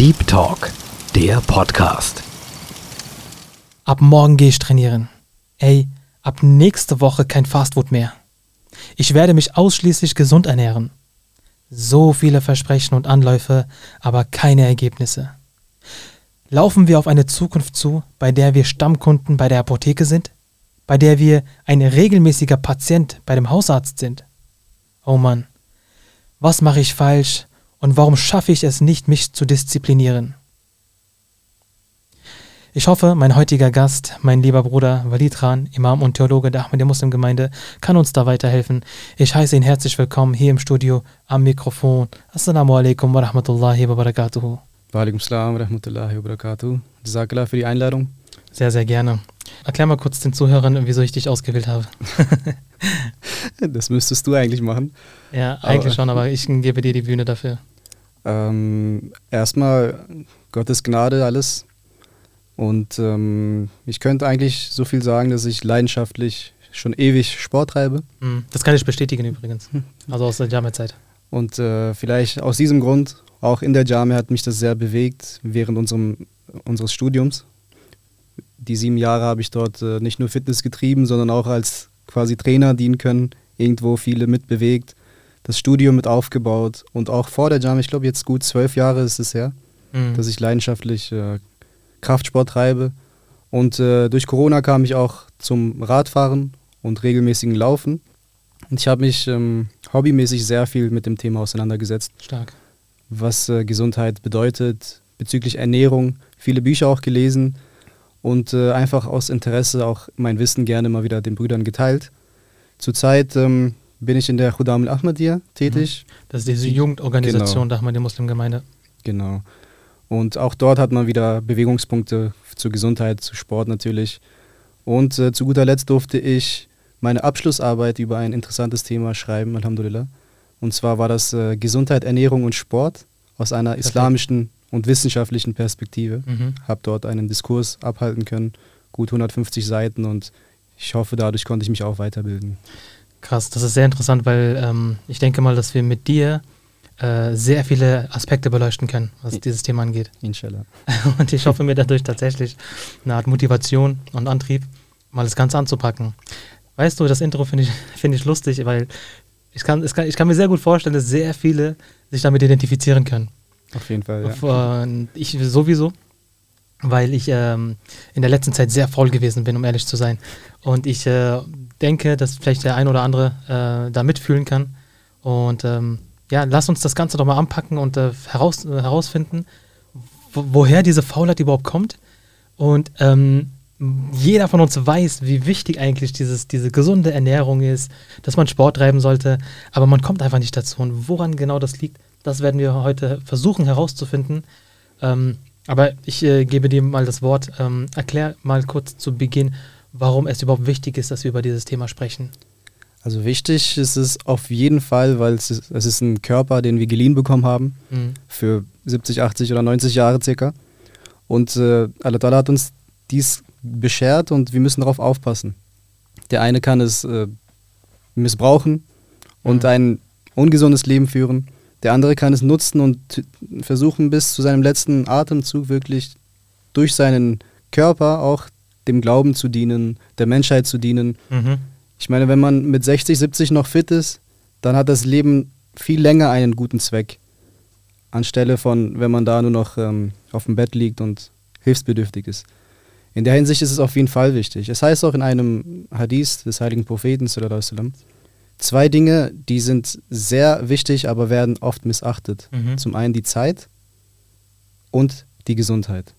Deep Talk, der Podcast. Ab morgen gehe ich trainieren. Ey, ab nächste Woche kein Fastfood mehr. Ich werde mich ausschließlich gesund ernähren. So viele Versprechen und Anläufe, aber keine Ergebnisse. Laufen wir auf eine Zukunft zu, bei der wir Stammkunden bei der Apotheke sind? Bei der wir ein regelmäßiger Patient bei dem Hausarzt sind? Oh Mann, was mache ich falsch und warum schaffe ich es nicht, mich zu disziplinieren? Ich hoffe, mein heutiger Gast, mein lieber Bruder Walid Ran, Imam und Theologe der Ahmadiyya Muslim Gemeinde, kann uns da weiterhelfen. Ich heiße ihn herzlich willkommen hier im Studio am Mikrofon. Assalamu alaikum wa rahmatullahi wa barakatuhu. Wa alaikum salam wa rahmatullahi wa barakatuhu. Jazakallah für die Einladung. Sehr, sehr gerne. Erklär mal kurz den Zuhörern, wieso ich dich ausgewählt habe. das müsstest du eigentlich machen. Ja, eigentlich aber, schon, aber ich gebe dir die Bühne dafür. Ähm, erstmal Gottes Gnade alles. Und ähm, ich könnte eigentlich so viel sagen, dass ich leidenschaftlich schon ewig Sport treibe. Hm, das kann ich bestätigen übrigens. Also aus der Jamia-Zeit. Und äh, vielleicht aus diesem Grund, auch in der Jamia hat mich das sehr bewegt während unserem, unseres Studiums. Die sieben Jahre habe ich dort äh, nicht nur Fitness getrieben, sondern auch als quasi Trainer dienen können, irgendwo viele mitbewegt, das Studium mit aufgebaut und auch vor der Jamia, ich glaube jetzt gut zwölf Jahre ist es her, mhm. dass ich leidenschaftlich äh, Kraftsport treibe. Und äh, durch Corona kam ich auch zum Radfahren und regelmäßigen Laufen. Und ich habe mich ähm, hobbymäßig sehr viel mit dem Thema auseinandergesetzt. Stark. Was äh, Gesundheit bedeutet, bezüglich Ernährung, viele Bücher auch gelesen und äh, einfach aus Interesse auch mein Wissen gerne mal wieder den Brüdern geteilt. Zurzeit ähm, bin ich in der Khudam al-Ahmadiyya tätig. Mhm. Das ist diese Jugendorganisation genau. der Ahmadiyya Muslimgemeinde. Genau. Und auch dort hat man wieder Bewegungspunkte zur Gesundheit, zu Sport natürlich. Und äh, zu guter Letzt durfte ich meine Abschlussarbeit über ein interessantes Thema schreiben, Alhamdulillah. Und zwar war das äh, Gesundheit, Ernährung und Sport aus einer Perfekt. islamischen und wissenschaftlichen Perspektive. Mhm. Habe dort einen Diskurs abhalten können, gut 150 Seiten und ich hoffe, dadurch konnte ich mich auch weiterbilden. Krass, das ist sehr interessant, weil ähm, ich denke mal, dass wir mit dir äh, sehr viele Aspekte beleuchten können, was I dieses Thema angeht. Inshallah. Und ich hoffe mir dadurch tatsächlich eine Art Motivation und Antrieb, mal das Ganze anzupacken. Weißt du, das Intro finde ich, find ich lustig, weil ich kann, kann, ich kann mir sehr gut vorstellen, dass sehr viele sich damit identifizieren können. Auf jeden Fall, ja. Und ich sowieso, weil ich ähm, in der letzten Zeit sehr faul gewesen bin, um ehrlich zu sein. Und ich äh, denke, dass vielleicht der ein oder andere äh, da mitfühlen kann. Und ähm, ja, lass uns das Ganze doch mal anpacken und äh, heraus, äh, herausfinden, woher diese Faulheit überhaupt kommt. Und ähm, jeder von uns weiß, wie wichtig eigentlich dieses, diese gesunde Ernährung ist, dass man Sport treiben sollte, aber man kommt einfach nicht dazu. Und woran genau das liegt, das werden wir heute versuchen herauszufinden. Ähm, aber ich äh, gebe dir mal das Wort. Ähm, erklär mal kurz zu Beginn, warum es überhaupt wichtig ist, dass wir über dieses Thema sprechen. Also wichtig ist es auf jeden Fall, weil es ist, es ist ein Körper, den wir geliehen bekommen haben, mhm. für 70, 80 oder 90 Jahre circa. Und äh, Allah hat uns dies beschert und wir müssen darauf aufpassen. Der eine kann es äh, missbrauchen und mhm. ein ungesundes Leben führen. Der andere kann es nutzen und versuchen, bis zu seinem letzten Atemzug wirklich durch seinen Körper auch dem Glauben zu dienen, der Menschheit zu dienen. Mhm. Ich meine, wenn man mit 60, 70 noch fit ist, dann hat das Leben viel länger einen guten Zweck. Anstelle von, wenn man da nur noch ähm, auf dem Bett liegt und hilfsbedürftig ist. In der Hinsicht ist es auf jeden Fall wichtig. Es heißt auch in einem Hadith des heiligen Propheten, zwei Dinge, die sind sehr wichtig, aber werden oft missachtet. Mhm. Zum einen die Zeit und die Gesundheit.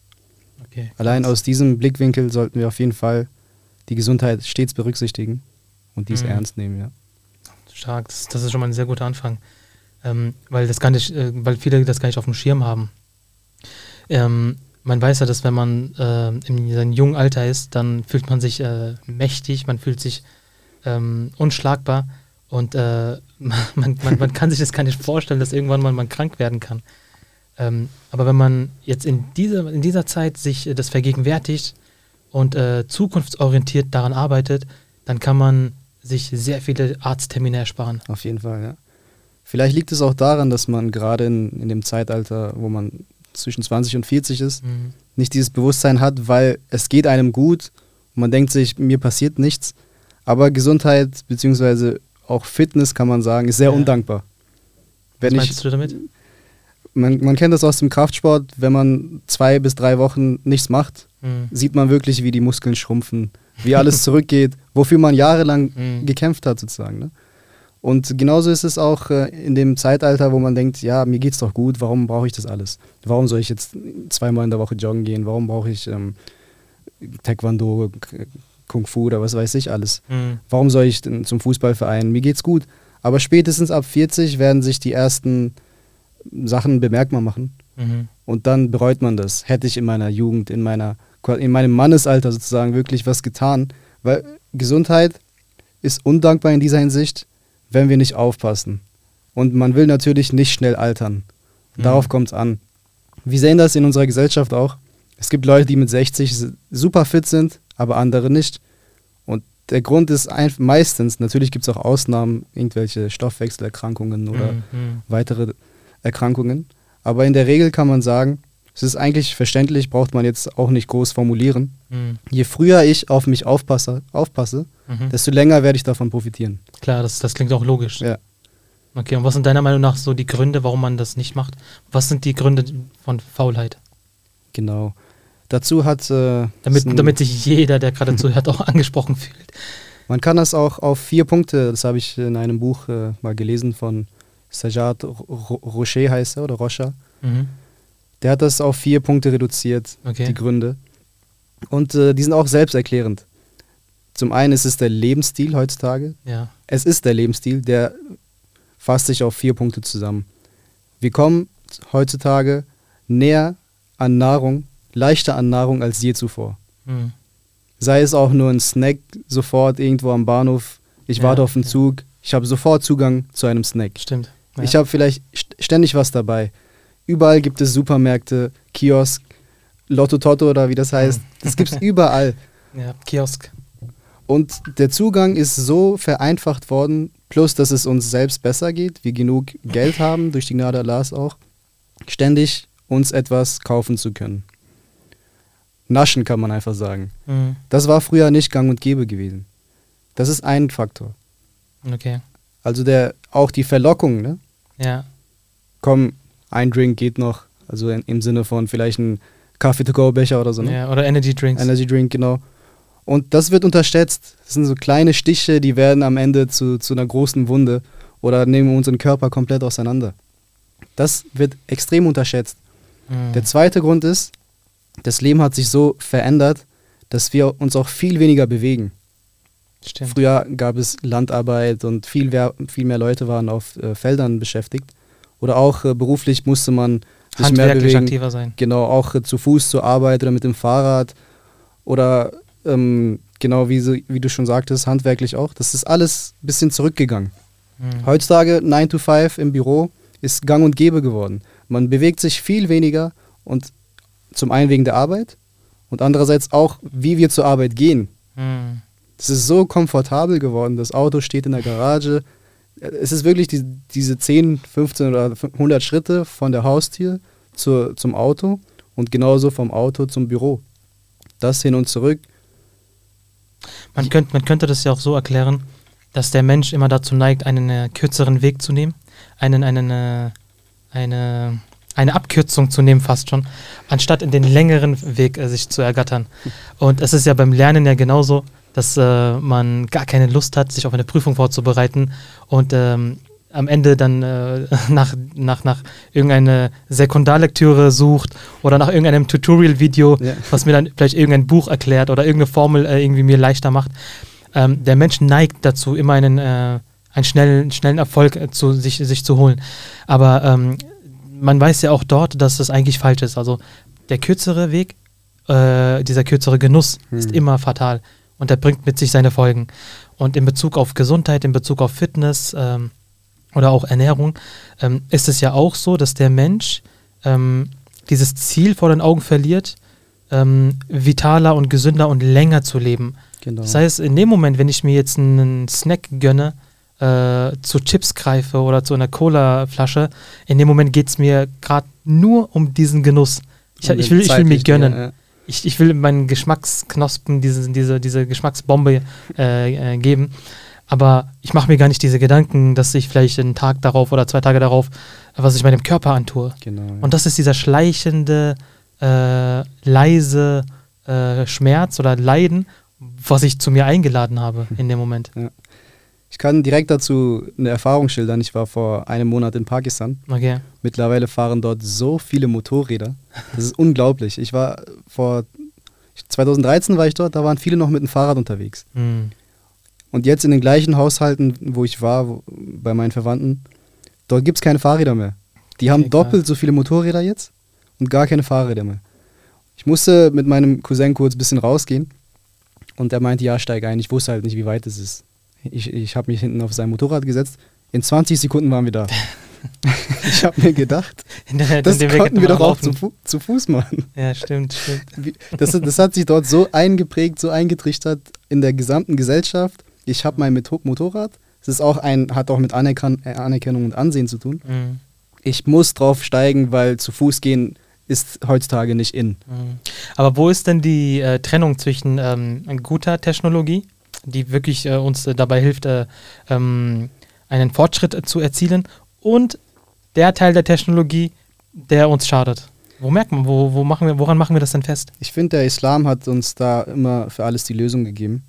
Okay, Allein aus diesem Blickwinkel sollten wir auf jeden Fall die Gesundheit stets berücksichtigen und dies mhm. ernst nehmen, ja. Stark, das, das, ist schon mal ein sehr guter Anfang. Ähm, weil, das gar nicht, äh, weil viele das gar nicht auf dem Schirm haben. Ähm, man weiß ja, dass wenn man äh, in seinem jungen Alter ist, dann fühlt man sich äh, mächtig, man fühlt sich ähm, unschlagbar und äh, man, man, man, kann sich das gar nicht vorstellen, dass irgendwann mal man krank werden kann. Ähm, aber wenn man jetzt in dieser, in dieser Zeit sich äh, das vergegenwärtigt und äh, zukunftsorientiert daran arbeitet, dann kann man sich sehr viele Arzttermine ersparen. Auf jeden Fall, ja. Vielleicht liegt es auch daran, dass man gerade in, in dem Zeitalter, wo man zwischen 20 und 40 ist, mhm. nicht dieses Bewusstsein hat, weil es geht einem gut und man denkt sich, mir passiert nichts. Aber Gesundheit bzw. auch Fitness, kann man sagen, ist sehr ja. undankbar. Wenn Was meinst ich, du damit? Man, man kennt das aus dem Kraftsport, wenn man zwei bis drei Wochen nichts macht, mhm. sieht man wirklich, wie die Muskeln schrumpfen, wie alles zurückgeht, wofür man jahrelang mhm. gekämpft hat sozusagen. Ne? Und genauso ist es auch äh, in dem Zeitalter, wo man denkt, ja, mir geht's doch gut, warum brauche ich das alles? Warum soll ich jetzt zweimal in der Woche joggen gehen? Warum brauche ich ähm, Taekwondo, Kung Fu oder was weiß ich alles? Mhm. Warum soll ich denn zum Fußballverein? Mir geht's gut. Aber spätestens ab 40 werden sich die ersten Sachen bemerkbar machen. Mhm. Und dann bereut man das. Hätte ich in meiner Jugend, in, meiner, in meinem Mannesalter sozusagen wirklich was getan. Weil Gesundheit ist undankbar in dieser Hinsicht wenn wir nicht aufpassen. Und man will natürlich nicht schnell altern. Mhm. Darauf kommt es an. Wir sehen das in unserer Gesellschaft auch. Es gibt Leute, die mit 60 super fit sind, aber andere nicht. Und der Grund ist meistens, natürlich gibt es auch Ausnahmen, irgendwelche Stoffwechselerkrankungen oder mhm. weitere Erkrankungen. Aber in der Regel kann man sagen, es ist eigentlich verständlich, braucht man jetzt auch nicht groß formulieren. Mhm. Je früher ich auf mich aufpasse, aufpasse mhm. desto länger werde ich davon profitieren. Klar, das, das klingt auch logisch. Ja. Okay, und was sind deiner Meinung nach so die Gründe, warum man das nicht macht? Was sind die Gründe von Faulheit? Genau. Dazu hat. Äh, damit, damit sich jeder, der gerade zuhört, auch angesprochen fühlt. Man kann das auch auf vier Punkte, das habe ich in einem Buch äh, mal gelesen von Sajad Rocher heißt er oder Rocha. Mhm. Der hat das auf vier Punkte reduziert, okay. die Gründe. Und äh, die sind auch selbsterklärend. Zum einen ist es der Lebensstil heutzutage. Ja. Es ist der Lebensstil, der fasst sich auf vier Punkte zusammen. Wir kommen heutzutage näher an Nahrung, leichter an Nahrung als je zuvor. Mhm. Sei es auch nur ein Snack sofort irgendwo am Bahnhof. Ich ja, warte auf den ja. Zug. Ich habe sofort Zugang zu einem Snack. Stimmt. Ja. Ich habe vielleicht ständig was dabei. Überall gibt es Supermärkte, Kiosk, Lotto Toto oder wie das heißt. Das gibt es überall. Ja, Kiosk. Und der Zugang ist so vereinfacht worden, plus dass es uns selbst besser geht, wir genug Geld haben, durch die Gnade Allahs auch, ständig uns etwas kaufen zu können. Naschen kann man einfach sagen. Mhm. Das war früher nicht gang und gäbe gewesen. Das ist ein Faktor. Okay. Also der, auch die Verlockung, ne? Ja. Komm, ein Drink geht noch. Also in, im Sinne von vielleicht ein Kaffee-to-go-Becher oder so. Ne? Ja, oder Energy Drinks. Energy Drink, genau. Und das wird unterschätzt. Das sind so kleine Stiche, die werden am Ende zu, zu einer großen Wunde oder nehmen unseren Körper komplett auseinander. Das wird extrem unterschätzt. Mhm. Der zweite Grund ist, das Leben hat sich so verändert, dass wir uns auch viel weniger bewegen. Stimmt. Früher gab es Landarbeit und viel, viel mehr Leute waren auf äh, Feldern beschäftigt. Oder auch äh, beruflich musste man sich mehr bewegen. aktiver sein. Genau, auch äh, zu Fuß zur Arbeit oder mit dem Fahrrad. Oder ähm, genau wie, so, wie du schon sagtest, handwerklich auch. Das ist alles ein bisschen zurückgegangen. Mhm. Heutzutage 9 to 5 im Büro ist gang und gäbe geworden. Man bewegt sich viel weniger und zum einen wegen der Arbeit und andererseits auch, wie wir zur Arbeit gehen. Mhm. Es ist so komfortabel geworden. Das Auto steht in der Garage. Es ist wirklich die, diese 10, 15 oder 100 Schritte von der Haustür zur, zum Auto und genauso vom Auto zum Büro. Das hin und zurück man, könnt, man könnte das ja auch so erklären, dass der Mensch immer dazu neigt, einen äh, kürzeren Weg zu nehmen, einen, einen, äh, eine, eine Abkürzung zu nehmen fast schon, anstatt in den längeren Weg äh, sich zu ergattern. Und es ist ja beim Lernen ja genauso, dass äh, man gar keine Lust hat, sich auf eine Prüfung vorzubereiten und ähm, am Ende dann äh, nach, nach, nach irgendeiner Sekundarlektüre sucht oder nach irgendeinem Tutorial-Video, ja. was mir dann vielleicht irgendein Buch erklärt oder irgendeine Formel äh, irgendwie mir leichter macht. Ähm, der Mensch neigt dazu, immer einen, äh, einen schnellen, schnellen Erfolg äh, zu, sich, sich zu holen. Aber ähm, man weiß ja auch dort, dass das eigentlich falsch ist. Also der kürzere Weg, äh, dieser kürzere Genuss hm. ist immer fatal und der bringt mit sich seine Folgen. Und in Bezug auf Gesundheit, in Bezug auf Fitness, ähm, oder auch Ernährung, ähm, ist es ja auch so, dass der Mensch ähm, dieses Ziel vor den Augen verliert, ähm, vitaler und gesünder und länger zu leben. Genau. Das heißt, in dem Moment, wenn ich mir jetzt einen Snack gönne, äh, zu Chips greife oder zu einer Cola-Flasche, in dem Moment geht es mir gerade nur um diesen Genuss. Ich, ich, will, ich will mir gönnen. ja, ja. Ich, ich will meinen Geschmacksknospen diese, diese, diese Geschmacksbombe äh, äh, geben. Aber ich mache mir gar nicht diese Gedanken, dass ich vielleicht einen Tag darauf oder zwei Tage darauf, was ich meinem Körper antue. Genau. ja. Und das ist dieser schleichende, äh, leise äh, Schmerz oder Leiden, was ich zu mir eingeladen habe in dem Moment. Ich kann direkt dazu eine Erfahrung schildern. Ich war vor einem Monat in Pakistan. Okay. Mittlerweile fahren dort so viele Motorräder. Das ist unglaublich. Ich war vor 2013 war ich dort, da waren viele noch mit dem Fahrrad unterwegs. Hm. Und jetzt in den gleichen Haushalten, wo ich war, wo, bei meinen Verwandten, dort gibt es keine Fahrräder mehr. Die haben Okay, krass. doppelt so viele Motorräder jetzt und gar keine Fahrräder mehr. Ich musste mit meinem Cousin kurz ein bisschen rausgehen und er meinte, ja, steig ein. Ich wusste halt nicht, wie weit es ist. Ich, ich habe mich hinten auf sein Motorrad gesetzt. In 20 Sekunden waren wir da. ich habe mir gedacht, das konnten wir doch auch zu. Fu zu Fuß machen. Ja, stimmt, stimmt. Das, das hat sich dort so eingeprägt, so eingetrichtert in der gesamten Gesellschaft. Ich habe mein Moto- Motorrad. Es ist auch ein, hat auch mit Anerkan äh, Anerkennung und Ansehen zu tun. Hm. Ich muss drauf steigen, weil zu Fuß gehen ist heutzutage nicht in. Mhm. Aber wo ist denn die äh, Trennung zwischen ähm, guter Technologie, die wirklich äh, uns äh, dabei hilft, äh, ähm, einen Fortschritt äh, zu erzielen, und der Teil der Technologie, der uns schadet? Wo merkt man, wo, wo machen wir, woran machen wir das denn fest? Ich finde, der Islam hat uns da immer für alles die Lösung gegeben.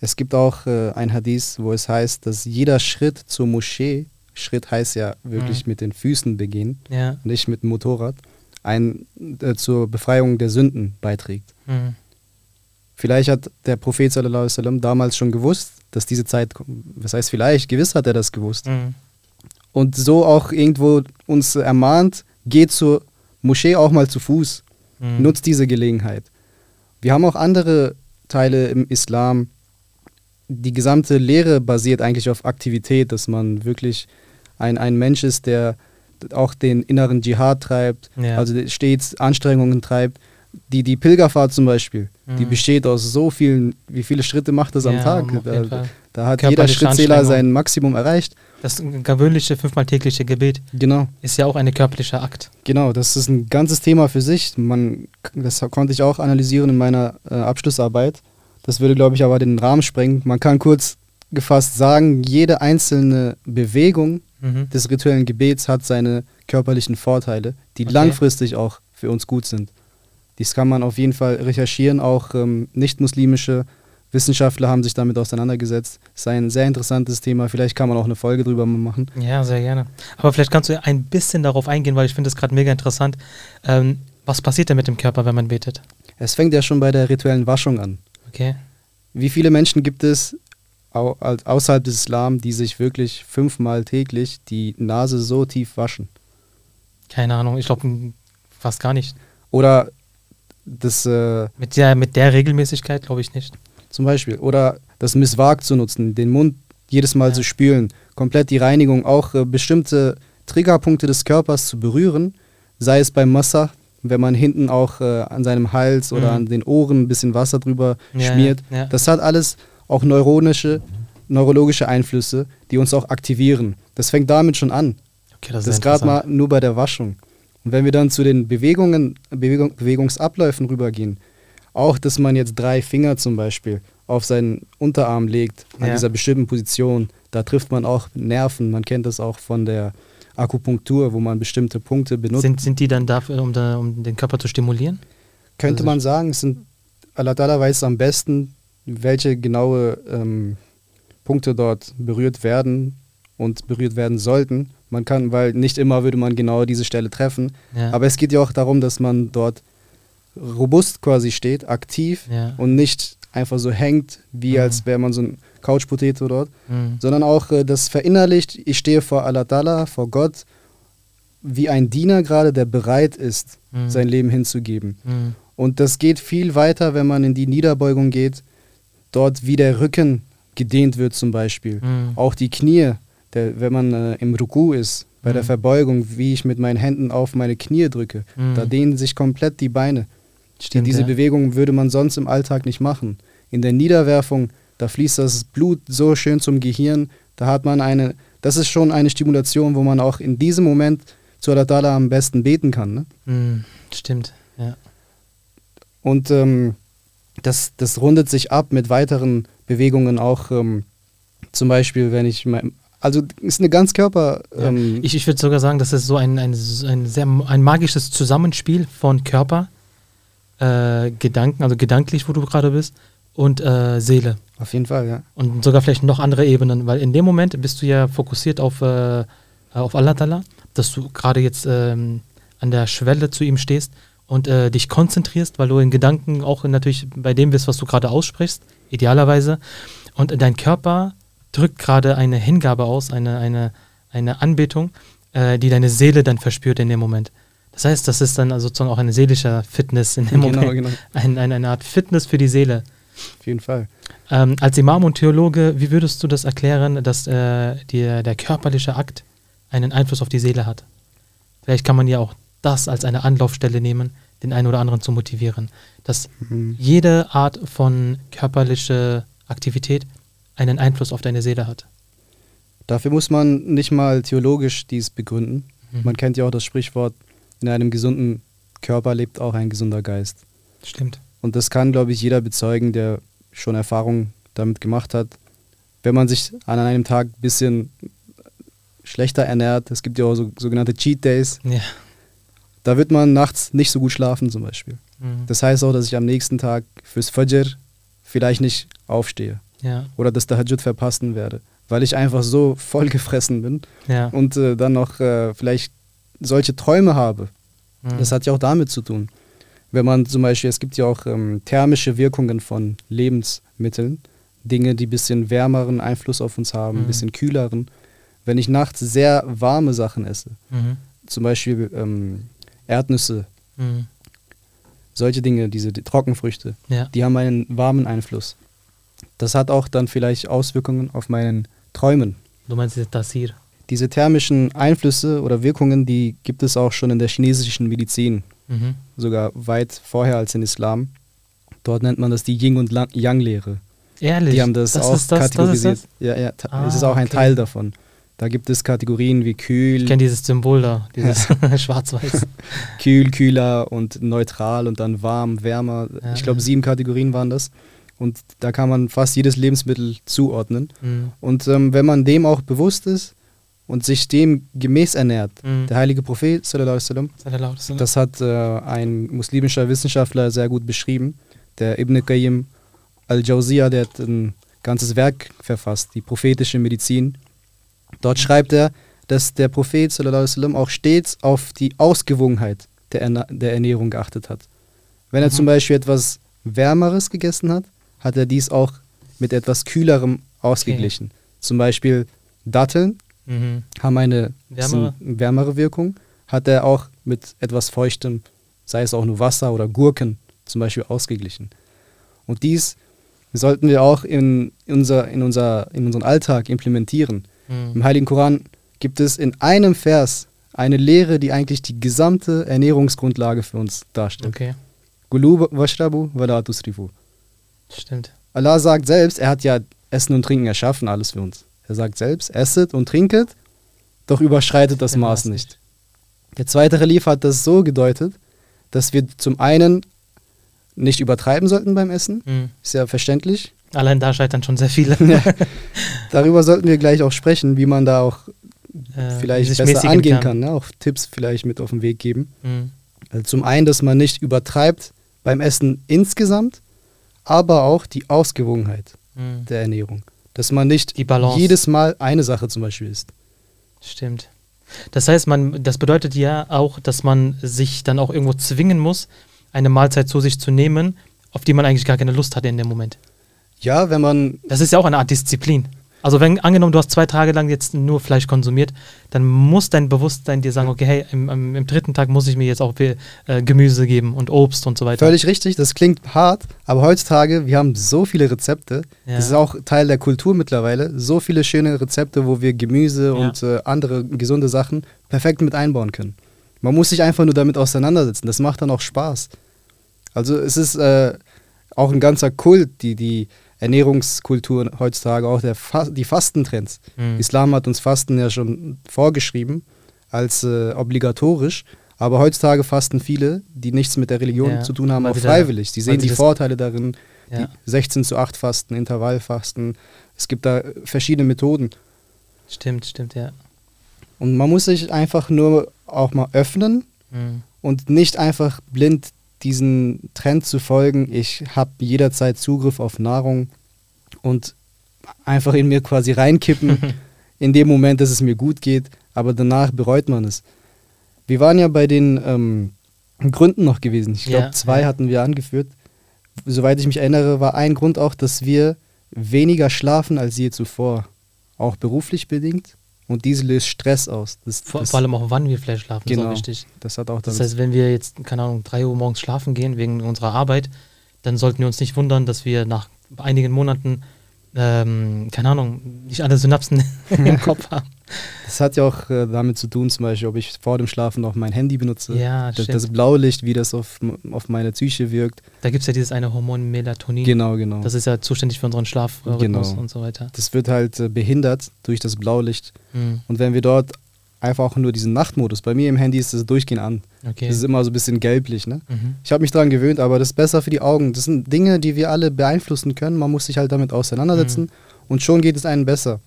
Es gibt auch äh, ein Hadith, wo es heißt, dass jeder Schritt zur Moschee, Schritt heißt ja wirklich Mhm. mit den Füßen begehen, Ja. nicht mit dem Motorrad, ein, äh, zur Befreiung der Sünden beiträgt. Mhm. Vielleicht hat der Prophet sallallahu wasallam damals schon gewusst, dass diese Zeit kommt. Was heißt vielleicht? Gewiss hat er das gewusst. Mhm. Und so auch irgendwo uns ermahnt, geht zur Moschee auch mal zu Fuß. Mhm. Nutzt diese Gelegenheit. Wir haben auch andere Teile im Islam. Die gesamte Lehre basiert eigentlich auf Aktivität, dass man wirklich ein, ein Mensch ist, der auch den inneren Dschihad treibt, Ja. also stets Anstrengungen treibt. Die, die Pilgerfahrt zum Beispiel, die Mhm. besteht aus so vielen, wie viele Schritte macht das am Ja, Tag? auf jeden Da, da hat jeder Schrittzähler sein Maximum erreicht. Das gewöhnliche fünfmal tägliche Gebet Genau. ist ja auch ein körperlicher Akt. Genau, das ist ein ganzes Thema für sich. Man, das konnte ich auch analysieren in meiner äh, Abschlussarbeit. Das würde, glaube ich, aber den Rahmen sprengen. Man kann kurz gefasst sagen, jede einzelne Bewegung Mhm. des rituellen Gebets hat seine körperlichen Vorteile, die Okay. langfristig auch für uns gut sind. Dies kann man auf jeden Fall recherchieren. Auch ähm, nicht-muslimische Wissenschaftler haben sich damit auseinandergesetzt. Es ist ein sehr interessantes Thema. Vielleicht kann man auch eine Folge drüber machen. Ja, sehr gerne. Aber vielleicht kannst du ein bisschen darauf eingehen, weil ich finde es gerade mega interessant. Ähm, was passiert denn mit dem Körper, wenn man betet? Es fängt ja schon bei der rituellen Waschung an. Okay. Wie viele Menschen gibt es au- außerhalb des Islam, die sich wirklich fünfmal täglich die Nase so tief waschen? Keine Ahnung, ich glaube fast gar nicht. Oder das äh, Mit der, mit der Regelmäßigkeit glaube ich nicht. zum Beispiel, oder das Misswag zu nutzen, den Mund jedes Mal Ja. zu spülen, komplett die Reinigung, auch äh, bestimmte Triggerpunkte des Körpers zu berühren, sei es beim Massach, wenn man hinten auch äh, an seinem Hals oder Mhm. an den Ohren ein bisschen Wasser drüber Ja, schmiert. ja. Das hat alles auch neuronische, neurologische Einflüsse, die uns auch aktivieren. Das fängt damit schon an. Okay, das Das ist gerade mal nur bei der Waschung. Und wenn wir dann zu den Bewegungen, Bewegung, Bewegungsabläufen rübergehen, auch, dass man jetzt drei Finger zum Beispiel auf seinen Unterarm legt, an Ja. dieser bestimmten Position, da trifft man auch Nerven. Man kennt das auch von der Akupunktur, wo man bestimmte Punkte benutzt. Sind, sind die dann dafür, um, da, um den Körper zu stimulieren? Könnte Also- man sagen, es sind, Allah weiß am besten, welche genaue ähm, Punkte dort berührt werden und berührt werden sollten. Man kann, weil nicht immer würde man genau diese Stelle treffen. Ja. Aber es geht ja auch darum, dass man dort robust quasi steht, aktiv Ja. und nicht einfach so hängt, wie Mhm. als wäre man so ein Couchpotato dort, Mhm. sondern auch äh, das verinnerlicht, ich stehe vor Allah Ta'ala, vor Gott, wie ein Diener gerade, der bereit ist, Mhm. sein Leben hinzugeben. Mhm. Und das geht viel weiter, wenn man in die Niederbeugung geht, dort wie der Rücken gedehnt wird zum Beispiel. Mhm. Auch die Knie, der, wenn man äh, im Ruku ist, bei der Mhm. Verbeugung, wie ich mit meinen Händen auf meine Knie drücke, Mhm. da dehnen sich komplett die Beine. Stimmt, Diese ja. Bewegung würde man sonst im Alltag nicht machen. In der Niederwerfung, da fließt das Blut so schön zum Gehirn, Da hat man eine, das ist schon eine Stimulation, wo man auch in diesem Moment zu Allah Ta'ala am besten beten kann. Ne? Mm, stimmt, ja. Und ähm, das, das rundet sich ab mit weiteren Bewegungen auch. Ähm, zum Beispiel, wenn ich mein, also ist eine ganz Körper. Ähm, ja. Ich, ich würde sogar sagen, das ist so ein, ein, ein sehr ein magisches Zusammenspiel von Körper, äh, Gedanken, also gedanklich, wo du gerade bist, und äh, Seele. Auf jeden Fall, ja. Und sogar vielleicht noch andere Ebenen, weil in dem Moment bist du ja fokussiert auf, äh, auf Allah Ta'ala, dass du gerade jetzt ähm, an der Schwelle zu ihm stehst und äh, dich konzentrierst, weil du in Gedanken auch natürlich bei dem bist, was du gerade aussprichst, idealerweise. Und dein Körper drückt gerade eine Hingabe aus, eine, eine, eine Anbetung, äh, die deine Seele dann verspürt in dem Moment. Das heißt, das ist dann also sozusagen auch eine seelische Fitness in dem genau, Moment. Genau. Ein, ein, eine Art Fitness für die Seele. Auf jeden Fall. Ähm, als Imam und Theologe, wie würdest du das erklären, dass äh, die, der körperliche Akt einen Einfluss auf die Seele hat? Vielleicht kann man ja auch das als eine Anlaufstelle nehmen, den einen oder anderen zu motivieren. Dass mhm. jede Art von körperlicher Aktivität einen Einfluss auf deine Seele hat. Dafür muss man nicht mal theologisch dies begründen. Mhm. Man kennt ja auch das Sprichwort, in einem gesunden Körper lebt auch ein gesunder Geist. Stimmt. Und das kann, glaube ich, jeder bezeugen, der schon Erfahrung damit gemacht hat. Wenn man sich an einem Tag ein bisschen schlechter ernährt, es gibt ja auch so, sogenannte Cheat Days, ja. da wird man nachts nicht so gut schlafen zum Beispiel. Mhm. Das heißt auch, dass ich am nächsten Tag fürs Fajr vielleicht nicht aufstehe. Ja. Oder das Tahajjud verpassen werde, weil ich einfach so voll gefressen bin ja. und äh, dann noch äh, vielleicht solche Träume habe. Mhm. Das hat ja auch damit zu tun. Wenn man zum Beispiel, es gibt ja auch ähm, thermische Wirkungen von Lebensmitteln, Dinge, die ein bisschen wärmeren Einfluss auf uns haben, ein mhm. bisschen kühleren. Wenn ich nachts sehr warme Sachen esse, mhm. zum Beispiel ähm, Erdnüsse, mhm. solche Dinge, diese die Trockenfrüchte, ja. die haben einen warmen Einfluss. Das hat auch dann vielleicht Auswirkungen auf meinen Träumen. Du meinst das Tasir? Diese thermischen Einflüsse oder Wirkungen, die gibt es auch schon in der chinesischen Medizin, mhm. sogar weit vorher als in Islam. Dort nennt man das die Yin- und Yang-Lehre. Ehrlich? Die haben das, das auch das, kategorisiert. Das ja, ja, ah, es ist auch ein okay. Teil davon. Da gibt es Kategorien wie kühl. Ich kenne dieses Symbol da, dieses schwarz-weiß. kühl, kühler und neutral und dann warm, wärmer. Ja, ich glaube, ja. sieben Kategorien waren das. Und da kann man fast jedes Lebensmittel zuordnen. Mhm. Und ähm, wenn man dem auch bewusst ist und sich dem gemäß ernährt, Mhm. der heilige Prophet, sallallahu alaihi wasallam, das hat äh, ein muslimischer Wissenschaftler sehr gut beschrieben, der Ibn Qayyim al-Jawziyah, der hat ein ganzes Werk verfasst, die prophetische Medizin. Dort schreibt er, dass der Prophet sallallahu wasallam auch stets auf die Ausgewogenheit der, Erna der Ernährung geachtet hat. Wenn er Mhm. zum Beispiel etwas Wärmeres gegessen hat, hat er dies auch mit etwas Kühlerem ausgeglichen. Zum Beispiel Datteln Mhm. haben eine Wärmere. wärmere Wirkung, hat er auch mit etwas Feuchtem, sei es auch nur Wasser oder Gurken zum Beispiel ausgeglichen. Und dies sollten wir auch in, unser, in, unser, in unseren Alltag implementieren. Mhm. Im Heiligen Koran gibt es in einem Vers eine Lehre, die eigentlich die gesamte Ernährungsgrundlage für uns darstellt. Okay, Gulu washrabu wala tusrifu. Stimmt. Allah sagt selbst, er hat ja Essen und Trinken erschaffen, alles für uns. Er sagt selbst, esset und trinket, doch überschreitet das Maß nicht. Der zweite Relief hat das so gedeutet, dass wir zum einen nicht übertreiben sollten beim Essen, Mhm. ist ja verständlich. Allein da scheitern schon sehr viele. Ja. Darüber sollten wir gleich auch sprechen, wie man da auch Äh, vielleicht besser angehen kann, ne? auch Tipps vielleicht mit auf den Weg geben. Mhm. Also zum einen, dass man nicht übertreibt beim Essen insgesamt, aber auch die Ausgewogenheit Mhm. der Ernährung. Dass man nicht Die Balance. jedes Mal eine Sache zum Beispiel isst. Stimmt. Das heißt, man, das bedeutet ja auch, dass man sich dann auch irgendwo zwingen muss, eine Mahlzeit zu sich zu nehmen, auf die man eigentlich gar keine Lust hatte in dem Moment. Ja, wenn man, Das ist ja auch eine Art Disziplin. Also wenn angenommen, du hast zwei Tage lang jetzt nur Fleisch konsumiert, dann muss dein Bewusstsein dir sagen, okay, hey, im, im, im dritten Tag muss ich mir jetzt auch äh, Gemüse geben und Obst und so weiter. völlig richtig, das klingt hart, aber heutzutage, wir haben so viele Rezepte, Ja. das ist auch Teil der Kultur mittlerweile, so viele schöne Rezepte, wo wir Gemüse Ja. und äh, andere gesunde Sachen perfekt mit einbauen können. Man muss sich einfach nur damit auseinandersetzen, das macht dann auch Spaß. Also es ist äh, auch ein ganzer Kult, die, die Ernährungskultur heutzutage, auch der Fa die Fastentrends. Mhm. Islam hat uns Fasten ja schon vorgeschrieben als äh, obligatorisch, aber heutzutage fasten viele, die nichts mit der Religion Ja, zu tun haben, auch sie freiwillig. Weil sehen sie die Vorteile darin, Ja, die 16 zu 8 Fasten, Intervallfasten. Es gibt da verschiedene Methoden. stimmt, stimmt, ja. Und man muss sich einfach nur auch mal öffnen Mhm. und nicht einfach blind diesen Trend zu folgen. Ich habe jederzeit Zugriff auf Nahrung und einfach in mir quasi reinkippen, in dem Moment, dass es mir gut geht, aber danach bereut man es. Wir waren ja bei den ähm, Gründen noch gewesen. Ich glaube, Ja, zwei ja. hatten wir angeführt. Soweit ich mich erinnere, war ein Grund auch, dass wir weniger schlafen als je zuvor. Auch beruflich bedingt. Und dies löst Stress aus. Das, Vor, das, vor allem auch, wann wir vielleicht schlafen, ist Genau. auch wichtig. das hat auch Das heißt, wenn wir jetzt, keine Ahnung, 3 Uhr morgens schlafen gehen wegen unserer Arbeit, dann sollten wir uns nicht wundern, dass wir nach einigen Monaten, ähm, keine Ahnung, nicht alle Synapsen im Kopf haben. Das hat ja auch äh, damit zu tun, zum Beispiel, ob ich vor dem Schlafen noch mein Handy benutze. Ja, das, das Blaulicht, wie das auf, auf meine Psyche wirkt. Da gibt es ja dieses eine Hormon Melatonin. Genau, genau. Das ist ja zuständig für unseren Schlafrhythmus Genau. und so weiter. Das wird halt äh, behindert durch das Blaulicht. Mhm. Und wenn wir dort einfach auch nur diesen Nachtmodus, bei mir im Handy ist das durchgehend an. Okay. Das ist immer so ein bisschen gelblich, ne? mhm. Ich habe mich daran gewöhnt, aber das ist besser für die Augen. Das sind Dinge, die wir alle beeinflussen können. Man muss sich halt damit auseinandersetzen Mhm. und schon geht es einem besser.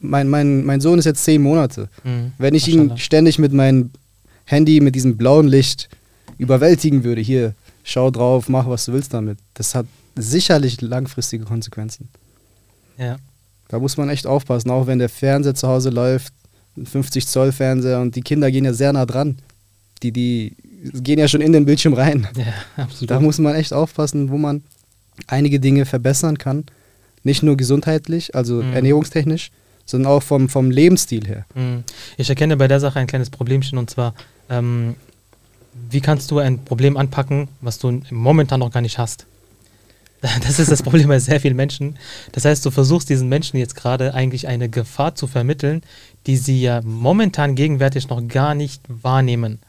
Mein, mein, mein Sohn ist jetzt zehn Monate. Mhm. Wenn ich ihn ständig mit meinem Handy, mit diesem blauen Licht überwältigen würde, hier, schau drauf, mach was du willst damit, das hat sicherlich langfristige Konsequenzen. Ja. Da muss man echt aufpassen, auch wenn der Fernseher zu Hause läuft, 50 Zoll Fernseher und die Kinder gehen ja sehr nah dran. Die, die gehen ja schon in den Bildschirm rein. ja, absolut. Da muss man echt aufpassen, wo man einige Dinge verbessern kann. Nicht nur gesundheitlich, also Mhm. ernährungstechnisch, sondern auch vom, vom Lebensstil her. Mhm. Ich erkenne bei der Sache ein kleines Problemchen und zwar, ähm, wie kannst du ein Problem anpacken, was du momentan noch gar nicht hast? Das ist das Problem bei sehr vielen Menschen. Das heißt, du versuchst diesen Menschen jetzt gerade eigentlich eine Gefahr zu vermitteln, die sie ja momentan gegenwärtig noch gar nicht wahrnehmen.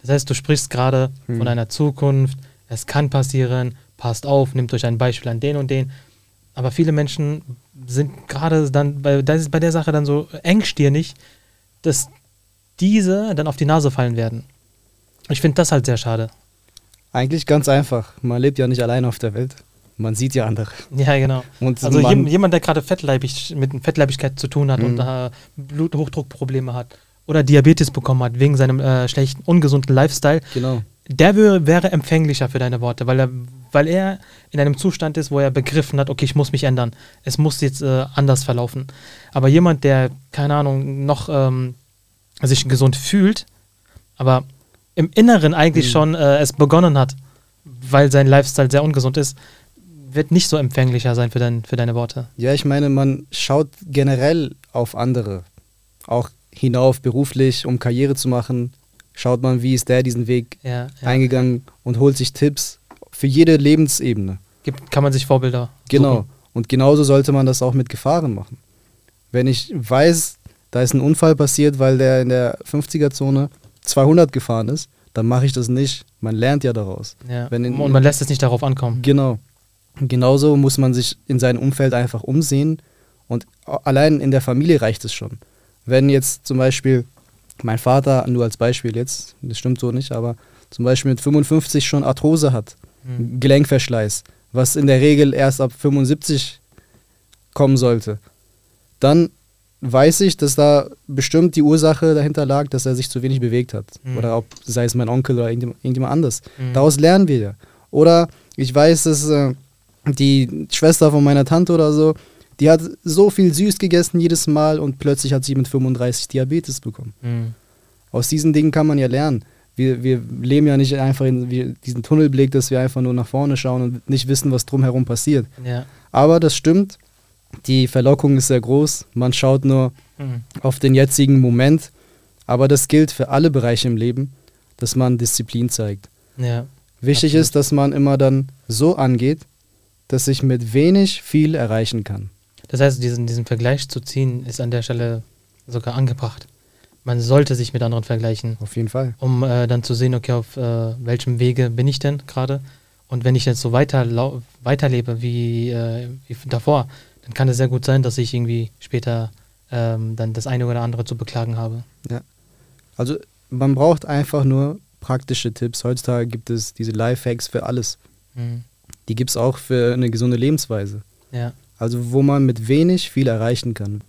Das heißt, du sprichst gerade Hm. von einer Zukunft, es kann passieren, passt auf, nimmt euch ein Beispiel an den und den. Aber viele Menschen sind gerade dann bei, das ist bei der Sache dann so engstirnig, dass diese dann auf die Nase fallen werden. Ich finde das halt sehr schade. Eigentlich ganz einfach. Man lebt ja nicht allein auf der Welt. Man sieht ja andere. Ja, genau. Und Also man, jem- jemand, der gerade fettleibig mit Fettleibigkeit zu tun hat Mhm. und äh, Bluthochdruckprobleme hat oder Diabetes bekommen hat wegen seinem äh, schlechten, ungesunden Lifestyle, genau. der wär, wäre empfänglicher für deine Worte, weil er, weil er in einem Zustand ist, wo er begriffen hat, okay, ich muss mich ändern. Es muss jetzt äh, anders verlaufen. Aber jemand, der, keine Ahnung, noch ähm, sich gesund fühlt, aber im Inneren eigentlich Mhm. schon äh, es begonnen hat, weil sein Lifestyle sehr ungesund ist, wird nicht so empfänglicher sein für, dein, für deine Worte. Ja, ich meine, man schaut generell auf andere. Auch hinauf beruflich, um Karriere zu machen, schaut man, wie ist der diesen Weg Ja, ja. eingegangen und holt sich Tipps für jede Lebensebene. Gibt, kann man sich Vorbilder Genau. suchen. Und genauso sollte man das auch mit Gefahren machen. Wenn ich weiß, da ist ein Unfall passiert, weil der in der 50er-Zone 200 gefahren ist, dann mache ich das nicht. Man lernt ja daraus. Ja. Und man lässt es nicht darauf ankommen. Genau. Genauso muss man sich in seinem Umfeld einfach umsehen und allein in der Familie reicht es schon. Wenn jetzt zum Beispiel mein Vater, nur als Beispiel jetzt, das stimmt so nicht, aber zum Beispiel mit 55 schon Arthrose hat, Mhm. Gelenkverschleiß, was in der Regel erst ab 75 kommen sollte, dann weiß ich, dass da bestimmt die Ursache dahinter lag, dass er sich zu wenig bewegt hat. Mhm. Oder ob, sei es mein Onkel oder irgendjemand irgendjemand anders. Mhm. Daraus lernen wir ja. Oder ich weiß, dass äh, die Schwester von meiner Tante oder so, die hat so viel süß gegessen jedes Mal und plötzlich hat sie mit 35 Diabetes bekommen. Mhm. Aus diesen Dingen kann man ja lernen. Wir, wir leben ja nicht einfach in diesen Tunnelblick, dass wir einfach nur nach vorne schauen und nicht wissen, was drumherum passiert. Ja. Aber das stimmt, die Verlockung ist sehr groß. Man schaut nur Mhm. auf den jetzigen Moment. Aber das gilt für alle Bereiche im Leben, dass man Disziplin zeigt. ja. Wichtig Absolut. ist, dass man immer dann so angeht, dass ich mit wenig viel erreichen kann. Das heißt, diesen, diesen Vergleich zu ziehen, ist an der Stelle sogar angebracht. Man sollte sich mit anderen vergleichen, Auf jeden Fall. um äh, dann zu sehen, okay, auf äh, welchem Wege bin ich denn gerade Und wenn ich jetzt so weiter weiterlebe wie, äh, wie davor, dann kann es sehr gut sein, dass ich irgendwie später ähm, dann das eine oder andere zu beklagen habe. Ja. Also man braucht einfach nur praktische Tipps. Heutzutage gibt es diese Lifehacks für alles. Mhm. Die gibt es auch für eine gesunde Lebensweise. Ja. Also wo man mit wenig viel erreichen kann.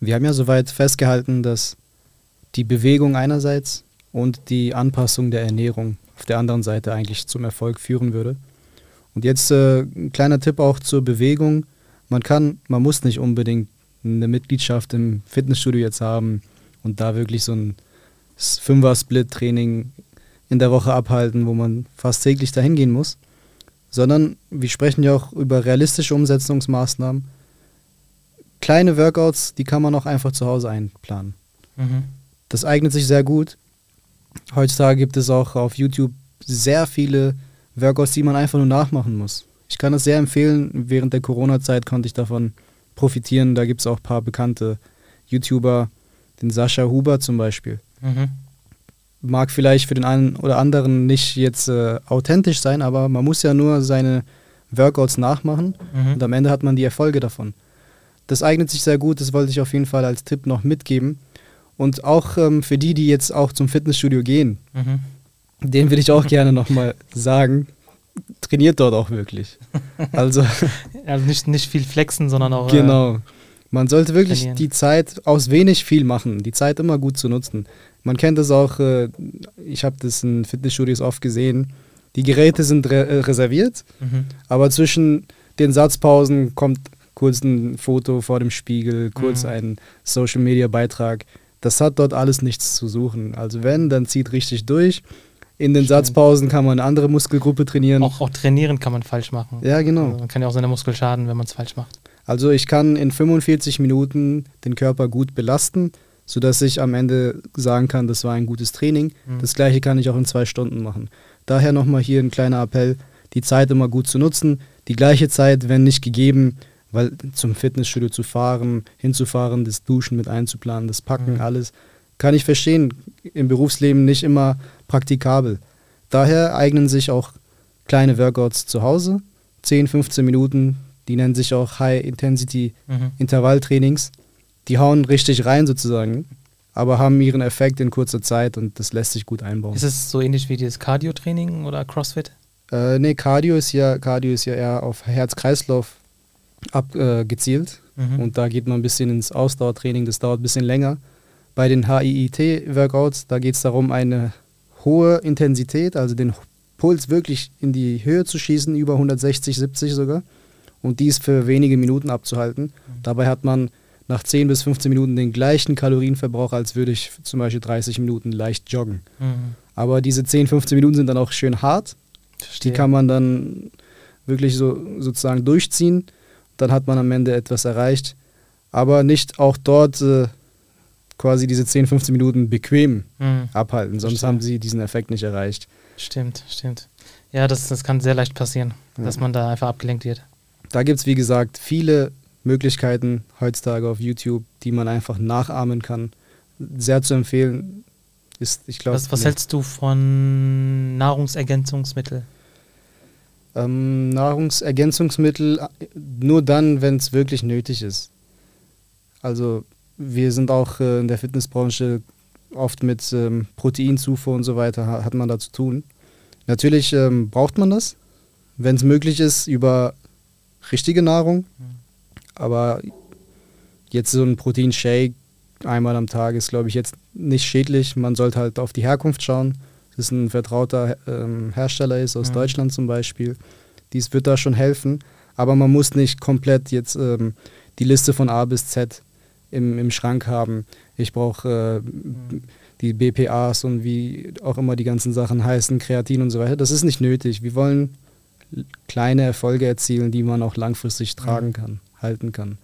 Wir haben ja soweit festgehalten, dass die Bewegung einerseits und die Anpassung der Ernährung auf der anderen Seite eigentlich zum Erfolg führen würde. Und jetzt äh, ein kleiner Tipp auch zur Bewegung. Man kann, man muss nicht unbedingt eine Mitgliedschaft im Fitnessstudio jetzt haben und da wirklich so ein Fünfer-Split-Training in der Woche abhalten, wo man fast täglich dahin gehen muss, sondern wir sprechen ja auch über realistische Umsetzungsmaßnahmen. Kleine Workouts, die kann man auch einfach zu Hause einplanen. Mhm. Das eignet sich sehr gut. Heutzutage gibt es auch auf YouTube sehr viele Workouts, die man einfach nur nachmachen muss. Ich kann es sehr empfehlen. Während der Corona-Zeit konnte ich davon profitieren. Da gibt es auch ein paar bekannte YouTuber, den Sascha Huber zum Beispiel. Mhm. Mag vielleicht für den einen oder anderen nicht jetzt äh, authentisch sein, aber man muss ja nur seine Workouts nachmachen mhm. und am Ende hat man die Erfolge davon. Das eignet sich sehr gut, das wollte ich auf jeden Fall als Tipp noch mitgeben. Und auch ähm, für die, die jetzt auch zum Fitnessstudio gehen, mhm. den will ich auch gerne nochmal sagen, trainiert dort auch wirklich. Also, also nicht, nicht viel flexen, sondern auch. Äh, genau. Man sollte wirklich trainieren. die Zeit aus wenig viel machen, die Zeit immer gut zu nutzen. Man kennt das auch, äh, ich habe das in Fitnessstudios oft gesehen. Die Geräte sind re äh, reserviert, mhm. aber zwischen den Satzpausen kommt kurz ein Foto vor dem Spiegel, kurz mhm. ein Social Media Beitrag. Das hat dort alles nichts zu suchen. Also wenn, dann zieht richtig durch. In den Stimmt. Satzpausen kann man eine andere Muskelgruppe trainieren. Auch, auch trainieren kann man falsch machen. Ja, genau. Also man kann ja auch seine Muskel schaden, wenn man es falsch macht. Also ich kann in 45 Minuten den Körper gut belasten, sodass ich am Ende sagen kann, das war ein gutes Training. Mhm. Das gleiche kann ich auch in zwei Stunden machen. Daher nochmal hier ein kleiner Appell, die Zeit immer gut zu nutzen. Die gleiche Zeit, wenn nicht gegeben, weil zum Fitnessstudio zu fahren, hinzufahren, das Duschen mit einzuplanen, das Packen, mhm. alles, kann ich verstehen, im Berufsleben nicht immer praktikabel. Daher eignen sich auch kleine Workouts zu Hause, 10, 15 Minuten, die nennen sich auch High-Intensity-Intervalltrainings. Mhm. Die hauen richtig rein sozusagen, aber haben ihren Effekt in kurzer Zeit und das lässt sich gut einbauen. Ist es so ähnlich wie dieses Cardio-Training oder CrossFit? Äh, nee, Cardio ist ja, Cardio ist ja eher auf Herz-Kreislauf abgezielt. Äh, mhm. Und da geht man ein bisschen ins Ausdauertraining, das dauert ein bisschen länger. Bei den HIIT-Workouts, da geht es darum, eine hohe Intensität, also den Puls wirklich in die Höhe zu schießen, über 160, 70 sogar. Und dies für wenige Minuten abzuhalten. Mhm. Dabei hat man nach 10 bis 15 Minuten den gleichen Kalorienverbrauch, als würde ich zum Beispiel 30 Minuten leicht joggen. Mhm. Aber diese 10, 15 Minuten sind dann auch schön hart. Verstehe. Die kann man dann wirklich so sozusagen durchziehen dann hat man am Ende etwas erreicht. Aber nicht auch dort äh, quasi diese 10, 15 Minuten bequem mhm. abhalten, sonst Stimmt. haben sie diesen Effekt nicht erreicht. Stimmt, stimmt. Ja, das, das kann sehr leicht passieren, ja. dass man da einfach abgelenkt wird. Da gibt es, wie gesagt, viele Möglichkeiten heutzutage auf YouTube, die man einfach nachahmen kann. Sehr zu empfehlen ist, ich glaube. Was, was hältst du von Nahrungsergänzungsmitteln? Ähm, Nahrungsergänzungsmittel äh, nur dann, wenn es wirklich nötig ist. Also wir sind auch äh, in der Fitnessbranche oft mit ähm, Proteinzufuhr und so weiter hat man da zu tun. Natürlich ähm, braucht man das, wenn es möglich ist, über richtige Nahrung. Aber jetzt so ein Proteinshake einmal am Tag ist, glaube ich, jetzt nicht schädlich. Man sollte halt auf die Herkunft schauen das ein vertrauter ähm, Hersteller ist, aus mhm. Deutschland zum Beispiel. Dies wird da schon helfen, aber man muss nicht komplett jetzt ähm, die Liste von A bis Z im, im Schrank haben. Ich brauche äh, mhm. die BPAs und wie auch immer die ganzen Sachen heißen, Kreatin und so weiter. Das ist nicht nötig. Wir wollen kleine Erfolge erzielen, die man auch langfristig tragen mhm. kann, halten kann.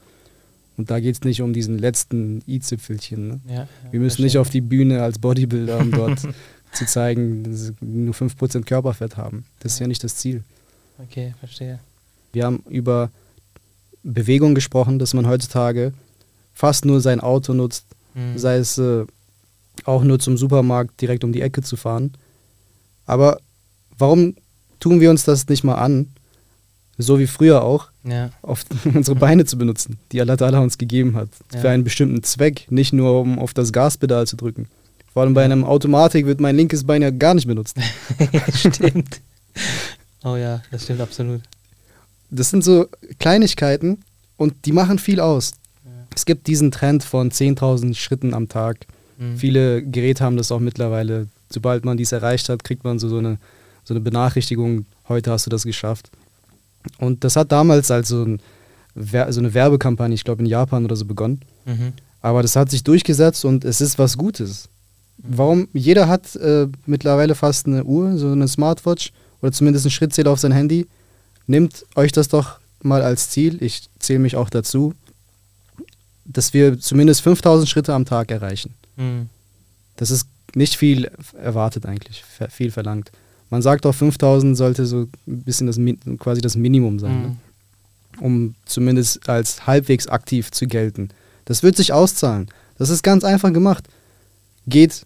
Und da geht es nicht um diesen letzten i-Zipfelchen. Ne? Ja, ja, Wir müssen nicht auf die Bühne als Bodybuilder, um dort zu zeigen, dass sie nur 5% Körperfett haben. Das ist ja nicht das Ziel. Okay, verstehe. Wir haben über Bewegung gesprochen, dass man heutzutage fast nur sein Auto nutzt, mhm. sei es äh, auch nur zum Supermarkt direkt um die Ecke zu fahren. Aber warum tun wir uns das nicht mal an, so wie früher auch, Ja. auf unsere Beine zu benutzen, die Allah Ta'ala uns gegeben hat. Ja. Für einen bestimmten Zweck, nicht nur um auf das Gaspedal zu drücken. Vor allem bei einem Automatik wird mein linkes Bein ja gar nicht benutzt. stimmt. Oh ja, das stimmt absolut. Das sind so Kleinigkeiten und die machen viel aus. Ja. Es gibt diesen Trend von 10.000 Schritten am Tag. Mhm. Viele Geräte haben das auch mittlerweile. Sobald man dies erreicht hat, kriegt man so, so, eine, so eine Benachrichtigung, heute hast du das geschafft. Und das hat damals als so, ein, so eine Werbekampagne, ich glaube in Japan oder so begonnen. Mhm. Aber das hat sich durchgesetzt und es ist was Gutes. Warum? Jeder hat äh, mittlerweile fast eine Uhr, so eine Smartwatch oder zumindest einen Schrittzähler auf sein Handy. Nehmt euch das doch mal als Ziel, ich zähle mich auch dazu, dass wir zumindest 5000 Schritte am Tag erreichen. Mhm. Das ist nicht viel erwartet eigentlich, viel verlangt. Man sagt auch 5000 sollte so ein bisschen das, quasi das Minimum sein, ne? Mhm. um zumindest als halbwegs aktiv zu gelten. Das wird sich auszahlen. Das ist ganz einfach gemacht. Geht,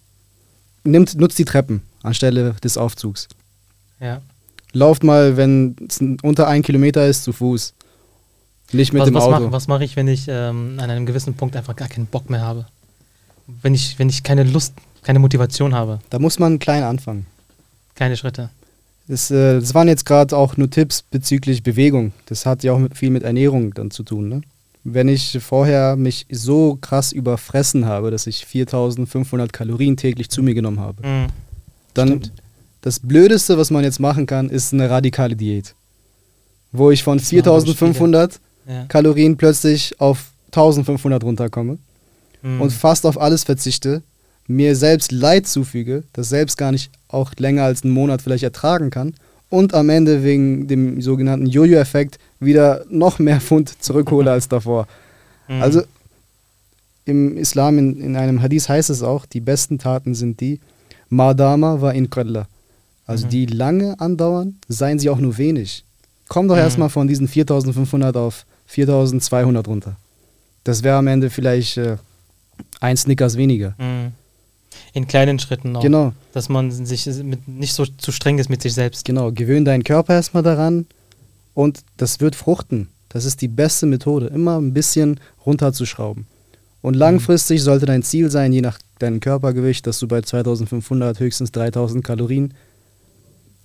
nimmt, nutzt die Treppen anstelle des Aufzugs. Ja. Lauft mal, wenn es unter ein Kilometer ist, zu Fuß. Nicht mit was dem was Auto. mache was mach ich, wenn ich ähm, an einem gewissen Punkt einfach gar keinen Bock mehr habe? Wenn ich, wenn ich keine Lust, keine Motivation habe, Da muss man klein anfangen. Keine Schritte. Das, äh, das waren jetzt gerade auch nur Tipps bezüglich Bewegung. Das hat ja auch mit, viel mit Ernährung dann zu tun. Ne? Wenn ich vorher mich so krass überfressen habe, dass ich 4500 Kalorien täglich zu mir genommen habe, Mhm. dann Stimmt. das Blödeste, was man jetzt machen kann, ist eine radikale Diät. Wo ich von Das machen wir im 4500 Ja. Kalorien plötzlich auf 1500 runterkomme Mhm. und fast auf alles verzichte, mir selbst Leid zufüge, das selbst gar nicht auch länger als einen Monat vielleicht ertragen kann und am Ende wegen dem sogenannten Jojo-Effekt wieder noch mehr Pfund zurückhole als davor. Mhm. Also im Islam, in, in einem Hadith heißt es auch, die besten Taten sind die, Madama wa in qalla. Also Mhm. die lange andauern, seien sie auch nur wenig. Komm doch Mhm. erstmal von diesen 4500 auf 4200 runter. Das wäre am Ende vielleicht äh, ein Snickers weniger. Mhm. In kleinen Schritten auch. Genau, Dass man sich mit, nicht so zu streng ist mit sich selbst. genau. Gewöhn deinen Körper erstmal daran und das wird fruchten. Das ist die beste Methode, immer ein bisschen runterzuschrauben. Und langfristig sollte dein Ziel sein, je nach deinem Körpergewicht, dass du bei 2500, höchstens 3000 Kalorien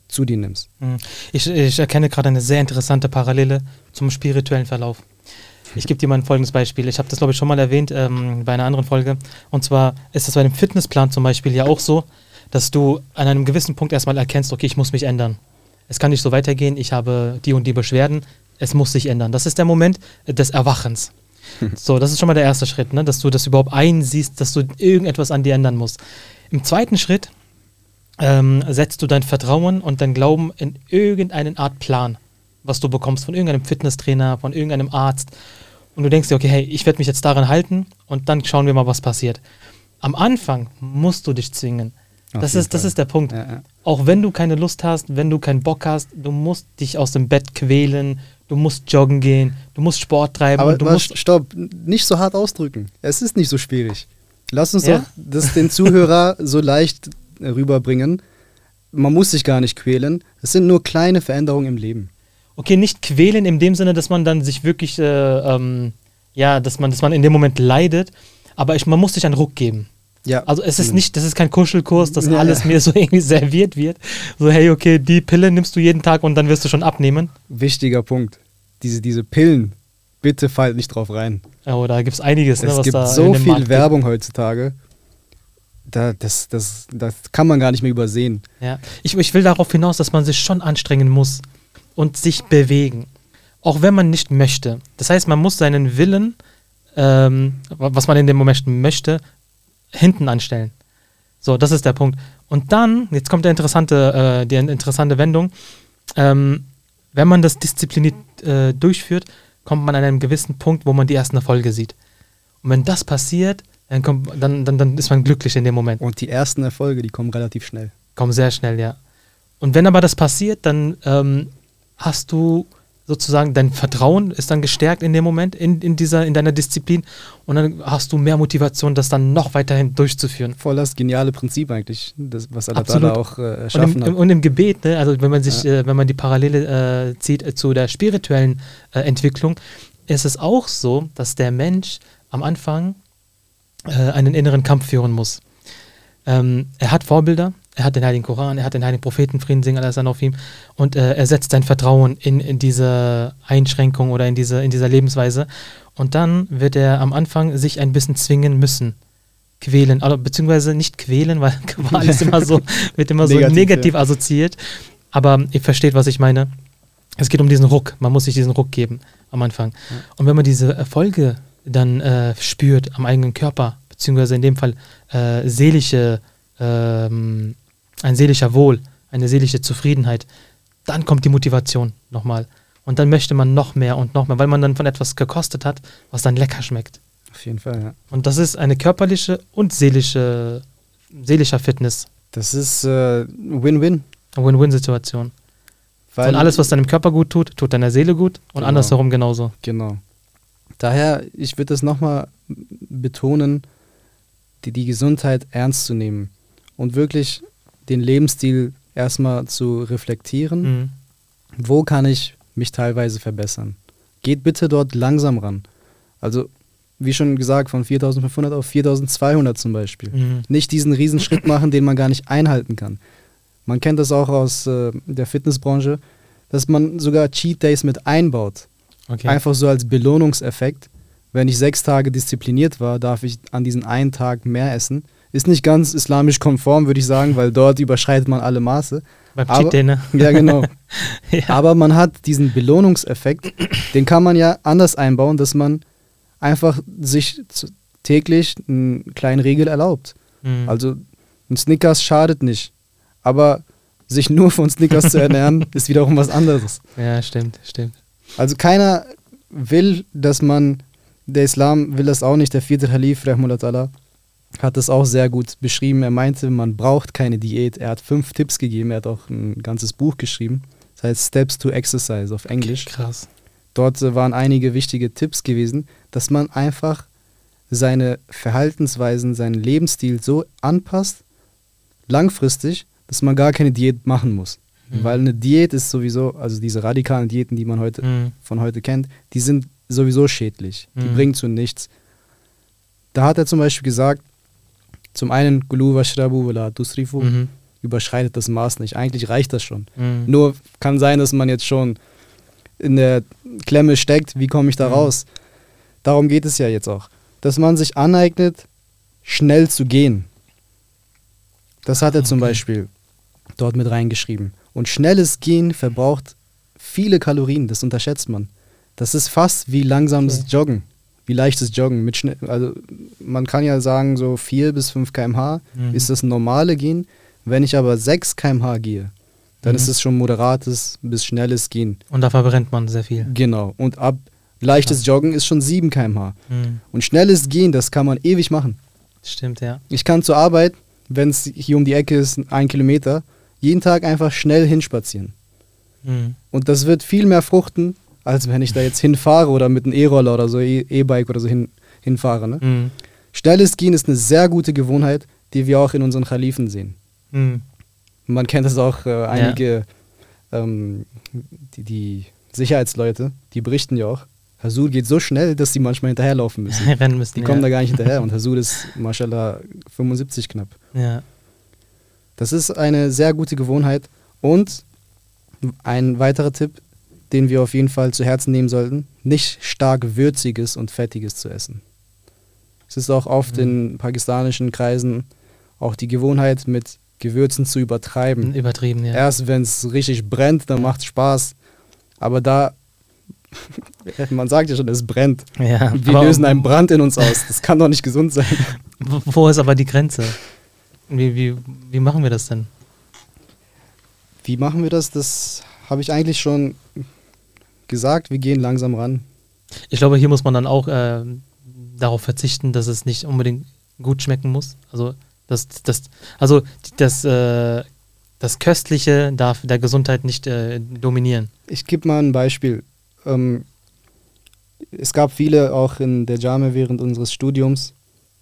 zu dir nimmst. Mhm. Ich, ich erkenne gerade eine sehr interessante Parallele zum spirituellen Verlauf. Ich gebe dir mal ein folgendes Beispiel. Ich habe das, glaube ich, schon mal erwähnt ähm, bei einer anderen Folge. Und zwar ist es bei einem Fitnessplan zum Beispiel ja auch so, dass du an einem gewissen Punkt erstmal erkennst, okay, ich muss mich ändern. Es kann nicht so weitergehen, ich habe die und die Beschwerden, es muss sich ändern. Das ist der Moment des Erwachens. So, das ist schon mal der erste Schritt, ne? dass du das überhaupt einsiehst, dass du irgendetwas an dir ändern musst. Im zweiten Schritt ähm, setzt du dein Vertrauen und dein Glauben in irgendeine Art Plan, was du bekommst von irgendeinem Fitnesstrainer, von irgendeinem Arzt. Und du denkst dir, okay, hey, ich werde mich jetzt daran halten und dann schauen wir mal, was passiert. Am Anfang musst du dich zwingen. Auf Das ist, das ist der Punkt. Ja, ja. Auch wenn du keine Lust hast, wenn du keinen Bock hast, du musst dich aus dem Bett quälen, du musst joggen gehen, du musst Sport treiben, Aber und du was, musst stopp, nicht so hart ausdrücken. Es ist nicht so schwierig. Lass uns Ja? doch das den Zuhörer so leicht rüberbringen. Man muss sich gar nicht quälen. Es sind nur kleine Veränderungen im Leben. Okay, nicht quälen in dem Sinne, dass man dann sich wirklich, äh, ähm, ja, dass man, dass man in dem Moment leidet, aber ich, man muss sich einen Ruck geben. Ja, Also es ist zumindest. nicht, das ist kein Kuschelkurs, dass Ja, alles mir so irgendwie serviert wird. So, hey, okay, die Pille nimmst du jeden Tag und dann wirst du schon abnehmen. Wichtiger Punkt. Diese, diese Pillen, bitte fallt nicht drauf rein. Oh, da gibt es einiges, ne, es gibt so viel Markt gibt. Werbung heutzutage. Da, das, das, das kann man gar nicht mehr übersehen. Ja. Ich, ich will darauf hinaus, dass man sich schon anstrengen muss und sich bewegen. Auch wenn man nicht möchte. Das heißt, man muss seinen Willen, ähm, wa- was man in dem Moment möchte, hinten anstellen. So, das ist der Punkt. Und dann, jetzt kommt der interessante, äh, die interessante Wendung. Ähm, wenn man das diszipliniert äh, durchführt, kommt man an einem gewissen Punkt, wo man die ersten Erfolge sieht. Und wenn das passiert, dann, kommt, dann, dann, dann ist man glücklich in dem Moment. Und die ersten Erfolge, die kommen relativ schnell. Kommen sehr schnell, ja. Und wenn aber das passiert, dann ähm, hast du sozusagen dein Vertrauen ist dann gestärkt in dem Moment, in, in, dieser, in deiner Disziplin und dann hast du mehr Motivation, das dann noch weiterhin durchzuführen. Voll das geniale Prinzip eigentlich, das, was Allah Ta'ala auch äh, erschaffen und im, hat. Und im Gebet, ne, also wenn man sich, ja. äh, wenn man die Parallele äh, zieht äh, zu der spirituellen äh, Entwicklung, ist es auch so, dass der Mensch am Anfang äh, einen inneren Kampf führen muss. Ähm, er hat Vorbilder, er hat den Heiligen Koran, er hat den Heiligen Propheten, Frieden singen Allah auf ihm und äh, er setzt sein Vertrauen in, in diese Einschränkung oder in diese, in dieser Lebensweise und dann wird er am Anfang sich ein bisschen zwingen müssen. Quälen, also, beziehungsweise nicht quälen, weil Qual ist immer so, wird immer so negativ, negativ ja. assoziiert. Aber ihr versteht, was ich meine. Es geht um diesen Ruck. Man muss sich diesen Ruck geben am Anfang. Ja. Und wenn man diese Erfolge dann äh, spürt am eigenen Körper, beziehungsweise in dem Fall äh, seelische ähm, ein seelischer Wohl, eine seelische Zufriedenheit, dann kommt die Motivation nochmal. Und dann möchte man noch mehr und noch mehr, weil man dann von etwas gekostet hat, was dann lecker schmeckt. Auf jeden Fall, ja. Und das ist eine körperliche und seelische, seelischer Fitness. Das ist äh, Win-Win. Eine Win-Win-Situation. Und alles, was deinem Körper gut tut, tut deiner Seele gut und genau. andersherum genauso. Genau. Daher, ich würde das nochmal betonen, die, die Gesundheit ernst zu nehmen und wirklich den Lebensstil erstmal zu reflektieren. Mhm. Wo kann ich mich teilweise verbessern? Geht bitte dort langsam ran. Also, wie schon gesagt, von 4500 auf 4200 zum Beispiel. Mhm. Nicht diesen Riesenschritt machen, den man gar nicht einhalten kann. Man kennt das auch aus äh, der Fitnessbranche, dass man sogar Cheat Days mit einbaut. Okay. Einfach so als Belohnungseffekt. Wenn ich sechs Tage diszipliniert war, darf ich an diesen einen Tag mehr essen. Ist nicht ganz islamisch konform, würde ich sagen, weil dort überschreitet man alle Maße. Beim Cheat Day, ne? Ja, genau. ja. Aber man hat diesen Belohnungseffekt, den kann man ja anders einbauen, dass man einfach sich täglich einen kleinen Regel erlaubt. Mhm. Also ein Snickers schadet nicht. Aber sich nur von Snickers zu ernähren, ist wiederum was anderes. Ja, stimmt, stimmt. Also keiner will, dass man, der Islam will das auch nicht, der vierte Khalif, Rahmullah hat das auch sehr gut beschrieben. Er meinte, man braucht keine Diät. Er hat fünf Tipps gegeben. Er hat auch ein ganzes Buch geschrieben. Das heißt Steps to Exercise auf Englisch. Krass. Dort waren einige wichtige Tipps gewesen, dass man einfach seine Verhaltensweisen, seinen Lebensstil so anpasst, langfristig, dass man gar keine Diät machen muss. Mhm. Weil eine Diät ist sowieso, also diese radikalen Diäten, die man heute mhm. von heute kennt, die sind sowieso schädlich. Die mhm. bringen zu nichts. Da hat er zum Beispiel gesagt, zum einen, Gulu washrabu wala tusrifu, mhm. überschreitet das Maß nicht. Eigentlich reicht das schon. Mhm. Nur kann sein, dass man jetzt schon in der Klemme steckt, wie komme ich da mhm. raus? Darum geht es ja jetzt auch. Dass man sich aneignet, schnell zu gehen. Das hat er zum Beispiel dort mit reingeschrieben. Und schnelles Gehen verbraucht viele Kalorien, das unterschätzt man. Das ist fast wie langsames okay. Joggen wie leichtes Joggen. Mit Schnitt, also man kann ja sagen, so 4 bis 5 km/h mhm. ist das normale Gehen. Wenn ich aber 6 km/h gehe, dann mhm. ist es schon moderates bis schnelles Gehen. Und da verbrennt man sehr viel. Genau. Und ab leichtes Joggen ist schon 7 km/h. Mhm. Und schnelles Gehen, das kann man ewig machen. Stimmt, ja. Ich kann zur Arbeit, wenn es hier um die Ecke ist, ein Kilometer, jeden Tag einfach schnell hinspazieren. Mhm. Und das wird viel mehr fruchten, als wenn ich da jetzt hinfahre oder mit einem E-Roller oder so, e- E-Bike oder so hin, hinfahre. Ne? Mhm. Schnelles Gehen ist eine sehr gute Gewohnheit, die wir auch in unseren Khalifen sehen. Mhm. Man kennt das auch, äh, einige, ja. ähm, die, die, Sicherheitsleute, die berichten ja auch, Hasul geht so schnell, dass sie manchmal hinterherlaufen müssen. Rennen müssen. Die kommen da gar nicht hinterher und Hasul ist, mashallah, 75 knapp. Ja. Das ist eine sehr gute Gewohnheit und ein weiterer Tipp, den wir auf jeden Fall zu Herzen nehmen sollten, nicht stark würziges und fettiges zu essen. Es ist auch oft mhm. in pakistanischen Kreisen auch die Gewohnheit, mit Gewürzen zu übertreiben. Übertrieben, ja. Erst wenn es richtig brennt, dann macht es Spaß. Aber da, man sagt ja schon, es brennt. Ja, wir lösen einen Brand in uns aus. Das kann doch nicht gesund sein. Wo ist aber die Grenze? Wie, wie, wie machen wir das denn? Wie machen wir das? Das habe ich eigentlich schon gesagt, wir gehen langsam ran. Ich glaube, hier muss man dann auch äh, darauf verzichten, dass es nicht unbedingt gut schmecken muss. Also das, das, also das, äh, das Köstliche darf der Gesundheit nicht äh, dominieren. Ich gebe mal ein Beispiel. ähm, es gab viele auch in der Jame während unseres Studiums,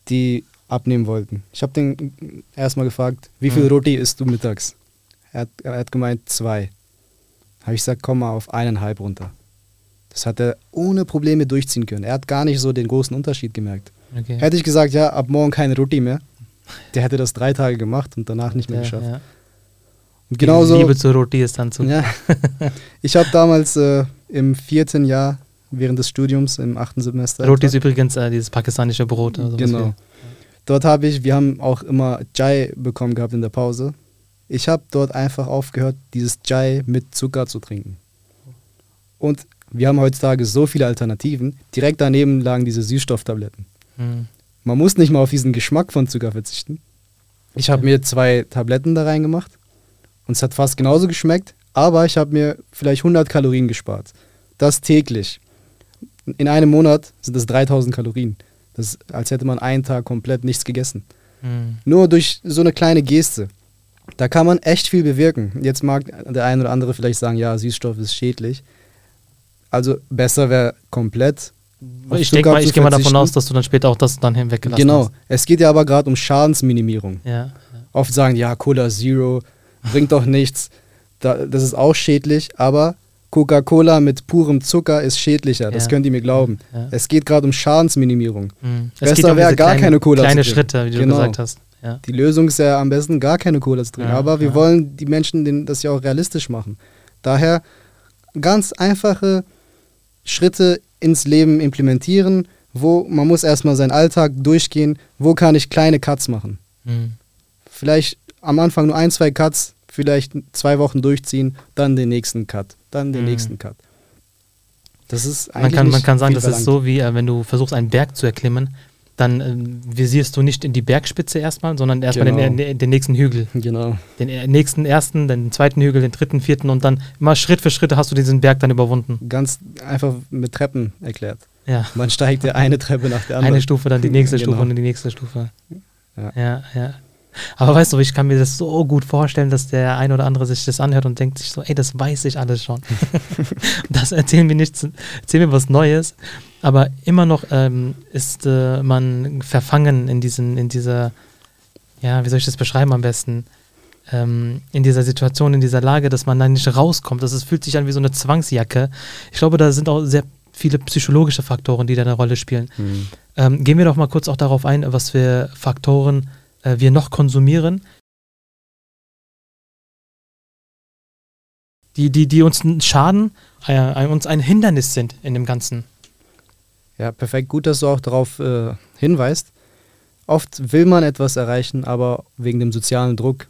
die abnehmen wollten. Ich habe den erstmal gefragt, wie viel Mhm. Roti isst du mittags? Er hat, er hat gemeint, zwei. Habe ich gesagt, komm mal auf eineinhalb runter. Das hat er ohne Probleme durchziehen können. Er hat gar nicht so den großen Unterschied gemerkt. Okay. Hätte ich gesagt, ja, ab morgen keine Roti mehr, der hätte das drei Tage gemacht und danach nicht mehr ja, geschafft. ja. Und genauso, Die Liebe zur Roti ist dann zu. ja, ich habe damals äh, im vierten Jahr während des Studiums im achten Semester. Roti ist übrigens äh, dieses pakistanische Brot. Also Genau. Dort habe ich, wir haben auch immer Chai bekommen gehabt in der Pause. Ich habe dort einfach aufgehört, dieses Chai mit Zucker zu trinken. Und wir haben heutzutage so viele Alternativen. Direkt daneben lagen diese Süßstofftabletten. Hm. Man muss nicht mal auf diesen Geschmack von Zucker verzichten. Ich habe mir zwei Tabletten da reingemacht und es hat fast genauso geschmeckt, aber ich habe mir vielleicht 100 Kalorien gespart. Das täglich. In einem Monat sind das 3000 Kalorien. Das ist, als hätte man einen Tag komplett nichts gegessen. Hm. Nur durch so eine kleine Geste. Da kann man echt viel bewirken. Jetzt mag der eine oder andere vielleicht sagen, ja, Süßstoff ist schädlich. Also besser wäre komplett. Ich denke mal, ich zu gehe mal davon aus, dass du dann später auch das dann hinweggelassen Genau. hast. Es geht ja aber gerade um Schadensminimierung. Ja. Oft sagen, ja, Cola Zero bringt doch nichts. Da, das ist auch schädlich, aber Coca-Cola mit purem Zucker ist schädlicher. Das Ja. könnt ihr mir glauben. Es geht gerade um Schadensminimierung. Hm. Besser um wäre gar kleinen- keine Cola zu Kleine trinken. Schritte, wie du Genau. gesagt hast. Die Lösung ist ja am besten gar keine Cola zu trinken. Aber wir wollen die Menschen den, das ja auch realistisch machen. Daher ganz einfache Schritte ins Leben implementieren, wo man muss erstmal seinen Alltag durchgehen, wo kann ich kleine Cuts machen. Hm. Vielleicht am Anfang nur ein, zwei Cuts, vielleicht zwei Wochen durchziehen, dann den nächsten Cut, dann den Mhm. nächsten Cut. Das ist eigentlich Man kann, man kann sagen, das ist so, wie äh, wenn du versuchst, einen Berg zu erklimmen, dann ähm, visierst du nicht in die Bergspitze erstmal, sondern erstmal Genau. den, den, den nächsten Hügel. Genau. Den äh, nächsten ersten, den zweiten Hügel, den dritten, vierten und dann immer Schritt für Schritt hast du diesen Berg dann überwunden. Ganz einfach mit Treppen erklärt. Ja. Man steigt ja eine Treppe nach der anderen. Eine Stufe, dann die nächste Genau. Stufe und die nächste Stufe. Ja. ja, ja. Aber weißt du, ich kann mir das so gut vorstellen, dass der ein oder andere sich das anhört und denkt sich so, ey, das weiß ich alles schon. das erzählen wir nichts, erzählen wir was Neues. Aber immer noch ähm, ist äh, man verfangen in diesen, in dieser, ja, wie soll ich das beschreiben am besten? Ähm, in dieser Situation, in dieser Lage, dass man da nicht rauskommt. Das ist, fühlt sich an wie so eine Zwangsjacke. Ich glaube, da sind auch sehr viele psychologische Faktoren, die da eine Rolle spielen. Hm. Ähm, gehen wir doch mal kurz auch darauf ein, was für Faktoren äh, wir noch konsumieren, die, die, die uns n- schaden, äh, uns ein Hindernis sind in dem Ganzen. Ja, perfekt. Gut, dass du auch darauf äh, hinweist. Oft will man etwas erreichen, aber wegen dem sozialen Druck,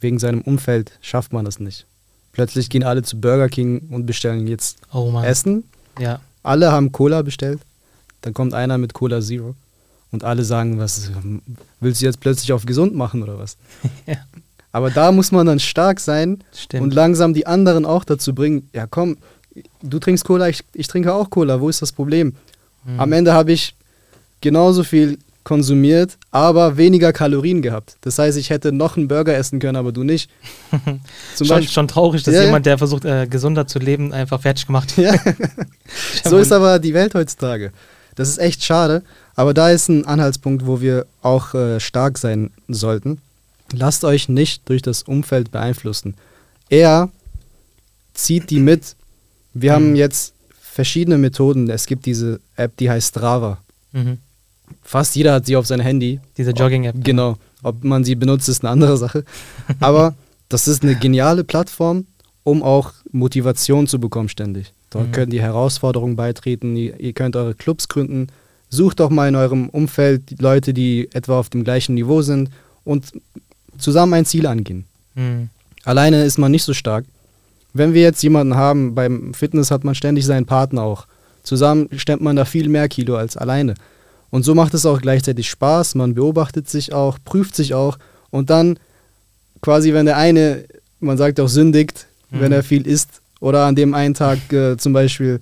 wegen seinem Umfeld schafft man das nicht. Plötzlich gehen alle zu Burger King und bestellen jetzt Oh. Essen. Ja. Alle haben Cola bestellt. Dann kommt einer mit Cola Zero. Und alle sagen, was willst du jetzt plötzlich auf gesund machen oder was? Ja. Aber da muss man dann stark sein Stimmt. und langsam die anderen auch dazu bringen, ja komm, du trinkst Cola, ich, ich trinke auch Cola, wo ist das Problem? Mhm. Am Ende habe ich genauso viel konsumiert, aber weniger Kalorien gehabt. Das heißt, ich hätte noch einen Burger essen können, aber du nicht. Zum schon, Beispiel, schon traurig, dass Ja, jemand, der versucht, äh, gesunder zu leben, einfach fertig gemacht Ja. so ist aber die Welt heutzutage. Das ist echt schade, aber da ist ein Anhaltspunkt, wo wir auch äh, stark sein sollten. Lasst euch nicht durch das Umfeld beeinflussen. Eher zieht die mit. Wir haben Mhm. jetzt verschiedene Methoden. Es gibt diese App, die heißt Strava. Mhm. Fast jeder hat sie auf sein Handy. Diese Jogging-App. Genau. Ob man sie benutzt, ist eine andere Sache. Aber das ist eine geniale Plattform, um auch Motivation zu bekommen ständig. Dort Mhm. könnt ihr Herausforderungen beitreten, ihr, ihr könnt eure Clubs gründen. Sucht doch mal in eurem Umfeld Leute, die etwa auf dem gleichen Niveau sind und zusammen ein Ziel angehen. Mhm. Alleine ist man nicht so stark. Wenn wir jetzt jemanden haben, beim Fitness hat man ständig seinen Partner auch. Zusammen stemmt man da viel mehr Kilo als alleine. Und so macht es auch gleichzeitig Spaß, man beobachtet sich auch, prüft sich auch und dann quasi, wenn der eine, man sagt auch sündigt, Mhm. wenn er viel isst oder an dem einen Tag äh, zum Beispiel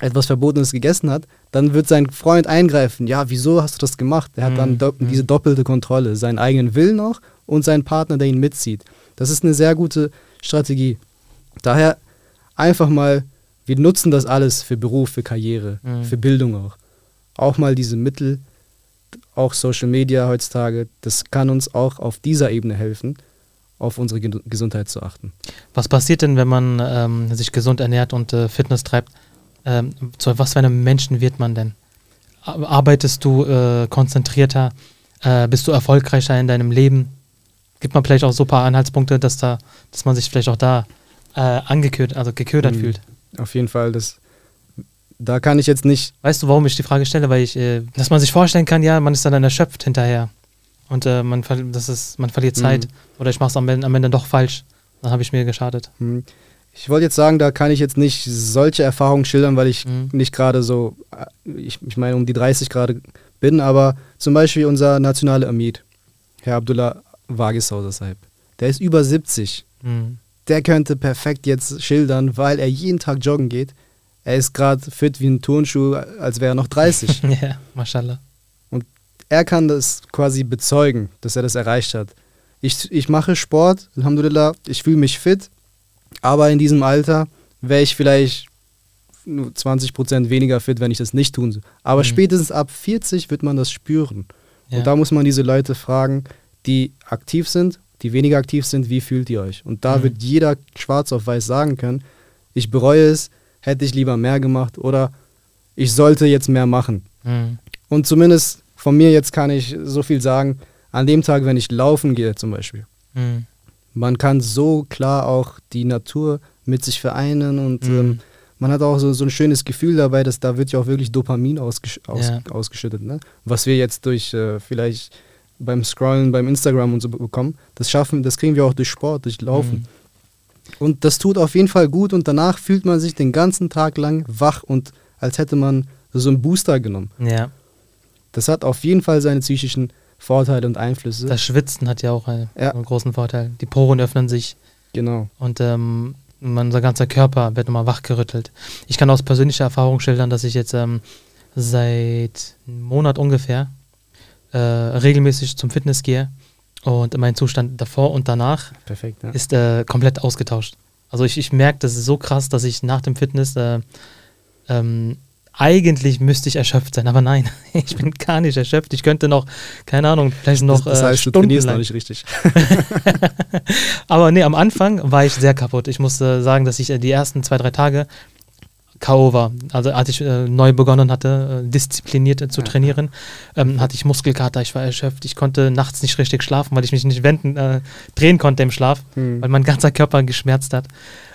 etwas Verbotenes gegessen hat, dann wird sein Freund eingreifen. Ja, wieso hast du das gemacht? Er hat dann Mhm. do Mhm. diese doppelte Kontrolle, seinen eigenen Willen auch und seinen Partner, der ihn mitzieht. Das ist eine sehr gute Strategie. Daher einfach mal wir nutzen das alles für Beruf, für Karriere, Mhm. für Bildung auch. Auch mal diese Mittel, auch Social Media heutzutage, das kann uns auch auf dieser Ebene helfen, auf unsere Ge Gesundheit zu achten. Was passiert denn, wenn man ähm, sich gesund ernährt und äh, Fitness treibt? Ähm, zu was für einem Menschen wird man denn? Ar- Arbeitest du äh, konzentrierter? Äh, bist du erfolgreicher in deinem Leben? Gibt man vielleicht auch so ein paar Anhaltspunkte, dass da, dass man sich vielleicht auch da äh, angeködert, also geködert Mhm. fühlt? Auf jeden Fall, das, da kann ich jetzt nicht, Weißt du, warum ich die Frage stelle? Weil ich, äh, dass man sich vorstellen kann, ja, man ist dann erschöpft hinterher. Und äh, man, das ist, man verliert Zeit. Mhm. Oder ich mache es am, Ende- am Ende doch falsch. Dann habe ich mir geschadet. hm, ich wollte jetzt sagen, da kann ich jetzt nicht solche Erfahrungen schildern, weil ich Mhm. nicht gerade so, ich, ich meine, um die 30 gerade bin, aber zum Beispiel unser nationaler Amid, Herr Abdullah Wagishauser Saib, der ist über 70. Mhm. Der könnte perfekt jetzt schildern, weil er jeden Tag joggen geht. Er ist gerade fit wie ein Turnschuh, als wäre er noch 30. ja, mashallah. er kann das quasi bezeugen, dass er das erreicht hat. Ich, ich mache Sport, Alhamdulillah, ich fühle mich fit, aber in diesem Alter wäre ich vielleicht nur 20% weniger fit, wenn ich das nicht tun soll. Aber Mhm. spätestens ab 40 wird man das spüren. Ja. Und da muss man diese Leute fragen, die aktiv sind, die weniger aktiv sind, wie fühlt ihr euch? Und da Mhm. wird jeder schwarz auf weiß sagen können, ich bereue es, hätte ich lieber mehr gemacht oder ich sollte jetzt mehr machen. Mhm. Und zumindest von mir jetzt kann ich so viel sagen, an dem Tag, wenn ich laufen gehe zum Beispiel, Mhm. Man kann so klar auch die Natur mit sich vereinen und Mhm. ähm, man hat auch so, so ein schönes Gefühl dabei, dass da wird ja auch wirklich Dopamin ausgesch aus, Ja. ausgeschüttet. Ne? Was wir jetzt durch äh, vielleicht beim Scrollen, beim Instagram und so bekommen, das schaffen, das kriegen wir auch durch Sport, durch Laufen. Mhm. Und das tut auf jeden Fall gut und danach fühlt man sich den ganzen Tag lang wach und als hätte man so einen Booster genommen. Ja, Das hat auf jeden Fall seine psychischen Vorteile und Einflüsse. das Schwitzen hat ja auch einen, Ja. einen großen Vorteil. Die Poren öffnen sich genau. und ähm, unser ganzer Körper wird nochmal wachgerüttelt. Ich kann aus persönlicher Erfahrung schildern, dass ich jetzt ähm, seit einem Monat ungefähr äh, regelmäßig zum Fitness gehe und mein Zustand davor und danach Perfekt. Ja. ist äh, komplett ausgetauscht. Also ich, ich merke, das ist so krass, dass ich nach dem Fitness äh, ähm, eigentlich müsste ich erschöpft sein, aber nein, ich bin gar nicht erschöpft. Ich könnte noch, keine Ahnung, vielleicht noch das, das äh, heißt, du trainierst noch nicht richtig. Aber nee, am Anfang war ich sehr kaputt. Ich muss äh, sagen, dass ich äh, die ersten zwei, drei Tage K.O. war. Also als ich äh, neu begonnen hatte, äh, diszipliniert äh, zu trainieren, ähm, hatte ich Muskelkater, ich war erschöpft. Ich konnte nachts nicht richtig schlafen, weil ich mich nicht wenden, äh, drehen konnte im Schlaf, Hm. weil mein ganzer Körper geschmerzt hat.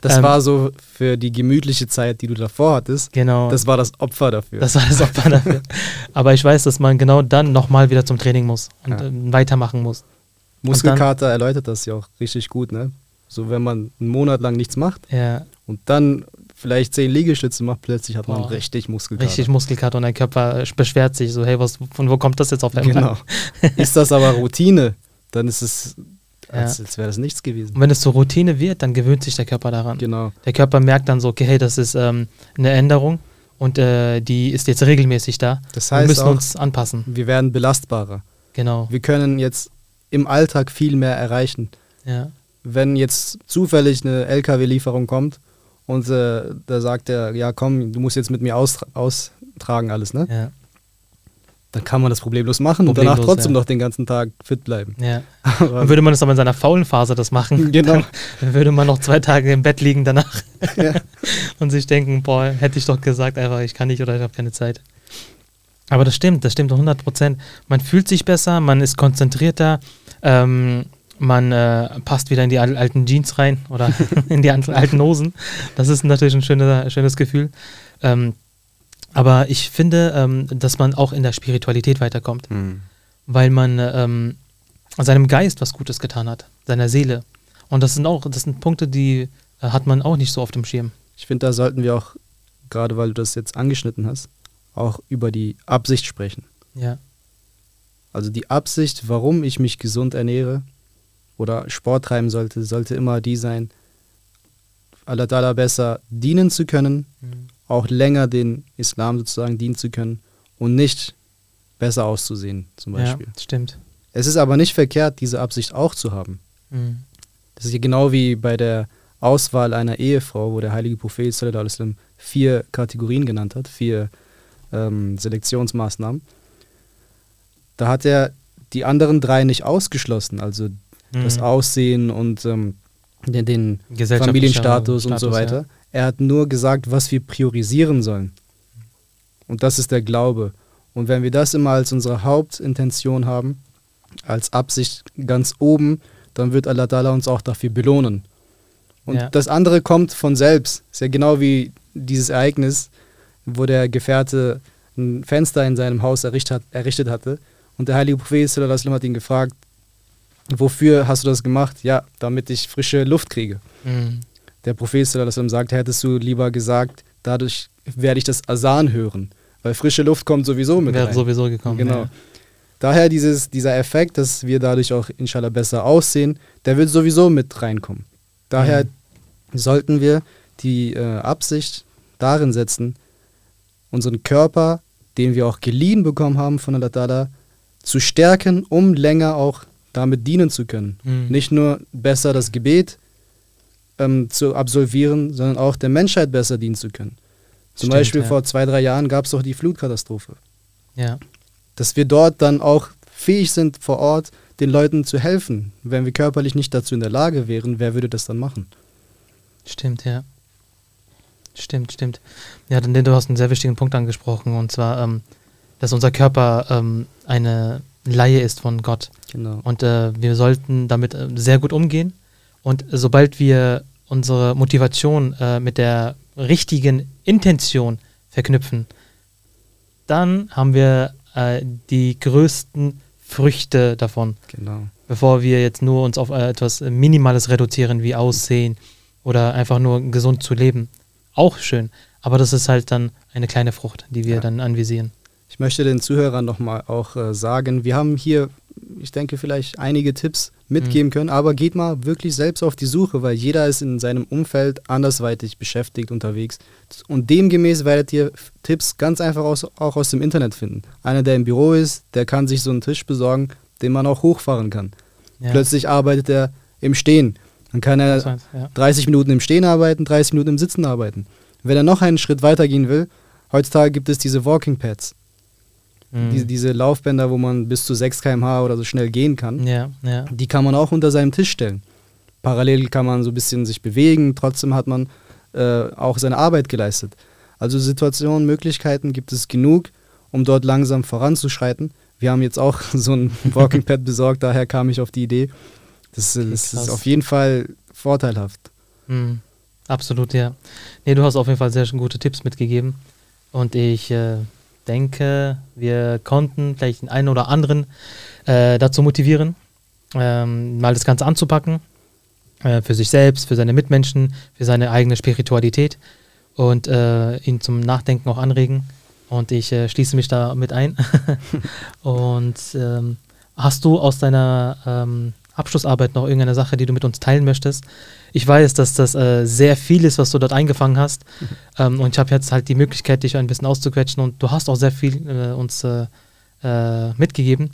Das ähm, war so für die gemütliche Zeit, die du davor hattest. Genau. Das war das Opfer dafür. Das war das Opfer dafür. Aber ich weiß, dass man genau dann nochmal wieder zum Training muss und Ja. ähm, weitermachen muss. Muskelkater erläutert das ja auch richtig gut, ne? So, wenn man einen Monat lang nichts macht Ja, und dann vielleicht zehn Liegestütze macht, plötzlich hat man Boah. richtig Muskelkater. richtig Muskelkater und dein Körper äh, beschwert sich so, hey, was, von wo kommt das jetzt auf einmal? Genau. Ist das aber Routine, dann ist es, Ja. als, als wäre das nichts gewesen. Und wenn es zur Routine wird, dann gewöhnt sich der Körper daran. Genau. Der Körper merkt dann so, okay, hey, das ist ähm, eine Änderung und äh, die ist jetzt regelmäßig da. Das Wir heißt müssen auch, uns anpassen. wir werden belastbarer. Genau. Wir können jetzt im Alltag viel mehr erreichen. Ja. Wenn jetzt zufällig eine LKW-Lieferung kommt und äh, da sagt er, ja komm, du musst jetzt mit mir austra austragen alles, ne? Ja. Dann kann man das problemlos machen und danach Problemlos, trotzdem ja. noch den ganzen Tag fit bleiben. ja. Aber, würde man das aber in seiner faulen Phase das machen, Genau. dann würde man noch zwei Tage im Bett liegen danach ja. und sich denken, boah, hätte ich doch gesagt, einfach, ich kann nicht oder ich habe keine Zeit. Aber das stimmt, das stimmt 100 Prozent. Man fühlt sich besser, man ist konzentrierter, ähm, man äh, passt wieder in die al- alten Jeans rein oder in die alten Hosen. Das ist natürlich ein schöner, schönes Gefühl. Ähm, aber ich finde, ähm, dass man auch in der Spiritualität weiterkommt, Hm. weil man ähm, seinem Geist was Gutes getan hat, seiner Seele. Und das sind auch, das sind Punkte, die äh, hat man auch nicht so auf dem Schirm. Ich finde, da sollten wir auch, gerade weil du das jetzt angeschnitten hast, auch über die Absicht sprechen. Ja. Also die Absicht, warum ich mich gesund ernähre oder Sport treiben sollte, sollte immer die sein, Allah besser dienen zu können, auch länger den Islam sozusagen dienen zu können und nicht besser auszusehen zum Beispiel. Ja, stimmt. Es ist aber nicht verkehrt, diese Absicht auch zu haben. Mhm. Das ist ja genau wie bei der Auswahl einer Ehefrau, wo der heilige Prophet wasallam vier Kategorien genannt hat, vier ähm, Selektionsmaßnahmen. Da hat er die anderen drei nicht ausgeschlossen, also Mhm. das Aussehen und ähm, den, den Familienstatus und so weiter. Er hat nur gesagt, was wir priorisieren sollen. Und das ist der Glaube. Und wenn wir das immer als unsere Hauptintention haben, als Absicht ganz oben, dann wird Allah Ta'ala uns auch dafür belohnen. Und Ja. das andere kommt von selbst. Ist ja genau wie dieses Ereignis, wo der Gefährte ein Fenster in seinem Haus errichtet, hat, errichtet hatte. Und der heilige Prophet wasallam hat ihn gefragt, wofür hast du das gemacht? Ja, damit ich frische Luft kriege. Mhm. Der Prophet sagt, hättest du lieber gesagt, dadurch werde ich das Asan hören. Weil frische Luft kommt sowieso mit Wäre rein. sowieso gekommen. Genau. Ja. Daher dieses, dieser Effekt, dass wir dadurch auch inshallah besser aussehen, der wird sowieso mit reinkommen. Daher Mhm. sollten wir die äh, Absicht darin setzen, unseren Körper, den wir auch geliehen bekommen haben von Allah Ta'ala, zu stärken, um länger auch damit dienen zu können. Mhm. Nicht nur besser das Gebet ähm, zu absolvieren, sondern auch der Menschheit besser dienen zu können. Zum Stimmt, Beispiel ja. vor zwei, drei Jahren gab es doch die Flutkatastrophe Ja. dass wir dort dann auch fähig sind, vor Ort den Leuten zu helfen. Wenn wir körperlich nicht dazu in der Lage wären, wer würde das dann machen? Stimmt, ja. Stimmt, stimmt. Ja, denn du hast einen sehr wichtigen Punkt angesprochen, und zwar, ähm, dass unser Körper ähm, eine Laie ist von Gott. Genau. Und äh, wir sollten damit äh, sehr gut umgehen. Und sobald wir unsere Motivation äh, mit der richtigen Intention verknüpfen, dann haben wir äh, die größten Früchte davon Genau. bevor wir jetzt nur uns auf äh, etwas Minimales reduzieren, wie Aussehen oder einfach nur gesund zu leben. Auch schön, aber das ist halt dann eine kleine Frucht, die wir Ja. dann anvisieren. Ich möchte den Zuhörern nochmal auch äh, sagen, wir haben hier, ich denke, vielleicht einige Tipps mitgeben können, aber geht mal wirklich selbst auf die Suche, weil jeder ist in seinem Umfeld andersweitig beschäftigt unterwegs. Und demgemäß werdet ihr Tipps ganz einfach aus, auch aus dem Internet finden. Einer, der im Büro ist, der kann sich so einen Tisch besorgen, den man auch hochfahren kann. Ja. Plötzlich arbeitet er im Stehen. Dann kann er heißt, ja. 30 Minuten im Stehen arbeiten, 30 Minuten im Sitzen arbeiten. Wenn er noch einen Schritt weiter gehen will, heutzutage gibt es diese Walking Pads, Mhm. diese, diese Laufbänder, wo man bis zu 6 km/h oder so schnell gehen kann. ja, ja. Die kann man auch unter seinem Tisch stellen. Parallel kann man so ein bisschen sich bewegen, trotzdem hat man äh, auch seine Arbeit geleistet. Also Situationen, Möglichkeiten gibt es genug, um dort langsam voranzuschreiten. Wir haben jetzt auch so ein Walking Pad besorgt, daher kam ich auf die Idee. Das, Okay, das ist auf jeden Fall vorteilhaft. Mhm. Absolut, ja. Nee, du hast auf jeden Fall sehr gute Tipps mitgegeben. Und ich äh, denke, wir konnten vielleicht den einen oder anderen äh, dazu motivieren, ähm, mal das Ganze anzupacken. Äh, für sich selbst, für seine Mitmenschen, für seine eigene Spiritualität und äh, ihn zum Nachdenken auch anregen. Und ich äh, schließe mich da mit ein. und ähm, hast du aus deiner ähm, Abschlussarbeit noch irgendeine Sache, die du mit uns teilen möchtest? Ich weiß, dass das äh, sehr viel ist, was du dort eingefangen hast. Ähm, und ich habe jetzt halt die Möglichkeit, dich ein bisschen auszuquetschen. Und du hast auch sehr viel äh, uns äh, äh, mitgegeben.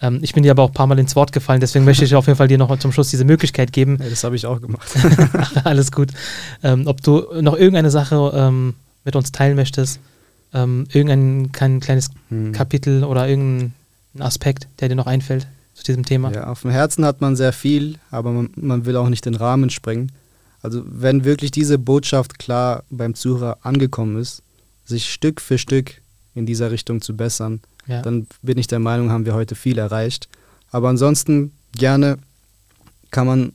Ähm, ich bin dir aber auch ein paar Mal ins Wort gefallen, deswegen möchte ich auf jeden Fall dir noch zum Schluss diese Möglichkeit geben. Ja, das habe ich auch gemacht. Ach, alles gut. Ähm, ob du noch irgendeine Sache ähm, mit uns teilen möchtest, ähm, irgendein kein kleines Hm. Kapitel oder irgendein Aspekt, der dir noch einfällt zu diesem Thema. Ja, auf dem Herzen hat man sehr viel, aber man, man will auch nicht den Rahmen sprengen. Also wenn wirklich diese Botschaft klar beim Zuhörer angekommen ist, sich Stück für Stück in dieser Richtung zu bessern, Ja. dann bin ich der Meinung, haben wir heute viel erreicht. Aber ansonsten gerne kann man